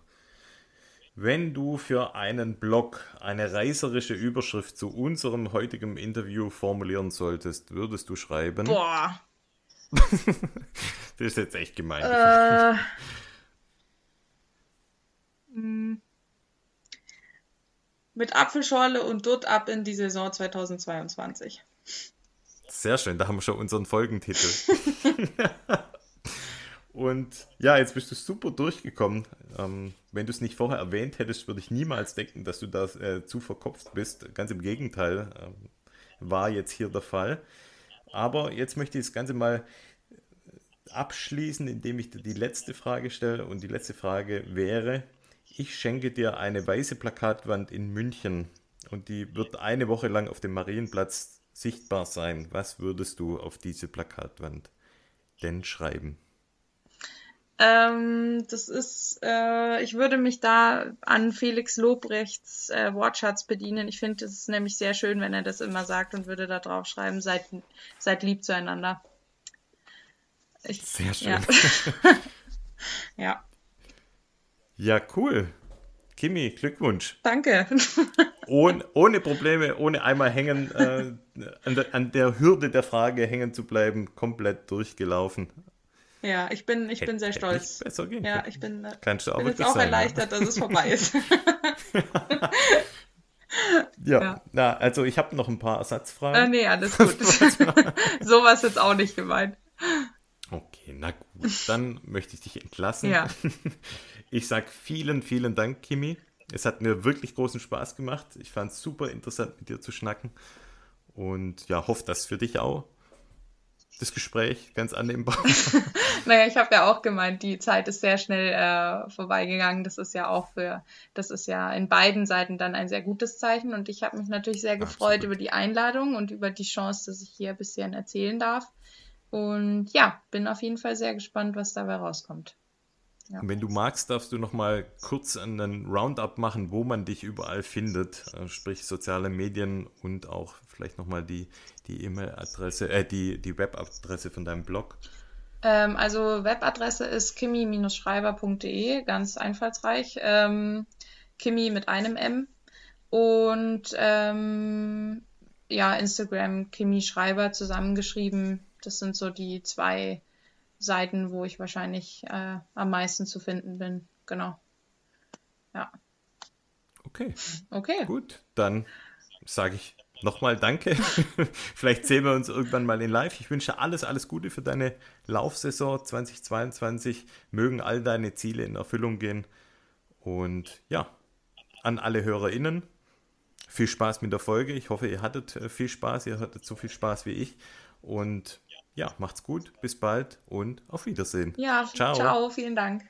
[SPEAKER 1] Wenn du für einen Blog eine reißerische Überschrift zu unserem heutigen Interview formulieren solltest, würdest du schreiben?
[SPEAKER 2] Boah,
[SPEAKER 1] das ist jetzt echt gemein. Äh,
[SPEAKER 2] hm. mit Apfelschorle und dort ab in die Saison 2022.
[SPEAKER 1] Sehr schön, da haben wir schon unseren Folgentitel. und ja, jetzt bist du super durchgekommen. Ähm, wenn du es nicht vorher erwähnt hättest, würde ich niemals denken, dass du da äh, zu verkopft bist. Ganz im Gegenteil, ähm, war jetzt hier der Fall. Aber jetzt möchte ich das Ganze mal abschließen, indem ich dir die letzte Frage stelle. Und die letzte Frage wäre, ich schenke dir eine weiße Plakatwand in München und die wird eine Woche lang auf dem Marienplatz sichtbar sein. Was würdest du auf diese Plakatwand denn schreiben?
[SPEAKER 2] Ähm, das ist, äh, ich würde mich da an Felix Lobrechts äh, Wortschatz bedienen. Ich finde es nämlich sehr schön, wenn er das immer sagt und würde da drauf schreiben, seid, seid lieb zueinander.
[SPEAKER 1] Ich, sehr schön. Ja.
[SPEAKER 2] ja.
[SPEAKER 1] Ja, cool. Kimi, Glückwunsch.
[SPEAKER 2] Danke.
[SPEAKER 1] ohne, ohne Probleme, ohne einmal hängen, äh, an, der, an der Hürde der Frage hängen zu bleiben, komplett durchgelaufen.
[SPEAKER 2] Ja, ich bin, ich bin sehr stolz.
[SPEAKER 1] Besser gehen
[SPEAKER 2] ja, ich bin, äh,
[SPEAKER 1] Kannst du auch
[SPEAKER 2] bin jetzt auch sein, erleichtert, ja. dass es vorbei ist.
[SPEAKER 1] ja, ja, Na, also ich habe noch ein paar Ersatzfragen.
[SPEAKER 2] Äh, nee, alles gut. Sowas jetzt auch nicht gemeint.
[SPEAKER 1] Okay, na gut, dann möchte ich dich entlassen.
[SPEAKER 2] Ja.
[SPEAKER 1] Ich sage vielen, vielen Dank, Kimi. Es hat mir wirklich großen Spaß gemacht. Ich fand es super interessant, mit dir zu schnacken. Und ja, hoffe, dass für dich auch das Gespräch ganz annehmbar.
[SPEAKER 2] naja, ich habe ja auch gemeint, die Zeit ist sehr schnell äh, vorbeigegangen. Das ist ja auch für, das ist ja in beiden Seiten dann ein sehr gutes Zeichen. Und ich habe mich natürlich sehr gefreut Absolut. über die Einladung und über die Chance, dass ich hier ein bisschen erzählen darf. Und ja, bin auf jeden Fall sehr gespannt, was dabei rauskommt.
[SPEAKER 1] Ja. Wenn du magst, darfst du noch mal kurz einen Roundup machen, wo man dich überall findet, äh, sprich soziale Medien und auch vielleicht noch mal die die E-Mail-Adresse, äh, die die Webadresse von deinem Blog.
[SPEAKER 2] Ähm, also Webadresse ist kimi-schreiber.de, ganz einfallsreich. Ähm, Kimi mit einem M und ähm, ja Instagram Kimi Schreiber zusammengeschrieben. Das sind so die zwei Seiten, wo ich wahrscheinlich äh, am meisten zu finden bin. Genau. Ja.
[SPEAKER 1] Okay.
[SPEAKER 2] Okay.
[SPEAKER 1] Gut, dann sage ich nochmal Danke. Vielleicht sehen wir uns irgendwann mal in Live. Ich wünsche alles, alles Gute für deine Laufsaison 2022. Mögen all deine Ziele in Erfüllung gehen. Und ja, an alle HörerInnen, viel Spaß mit der Folge. Ich hoffe, ihr hattet äh, viel Spaß. Ihr hattet so viel Spaß wie ich. Und ja, macht's gut. Bis bald und auf Wiedersehen.
[SPEAKER 2] Ja, ciao. Ciao, vielen Dank.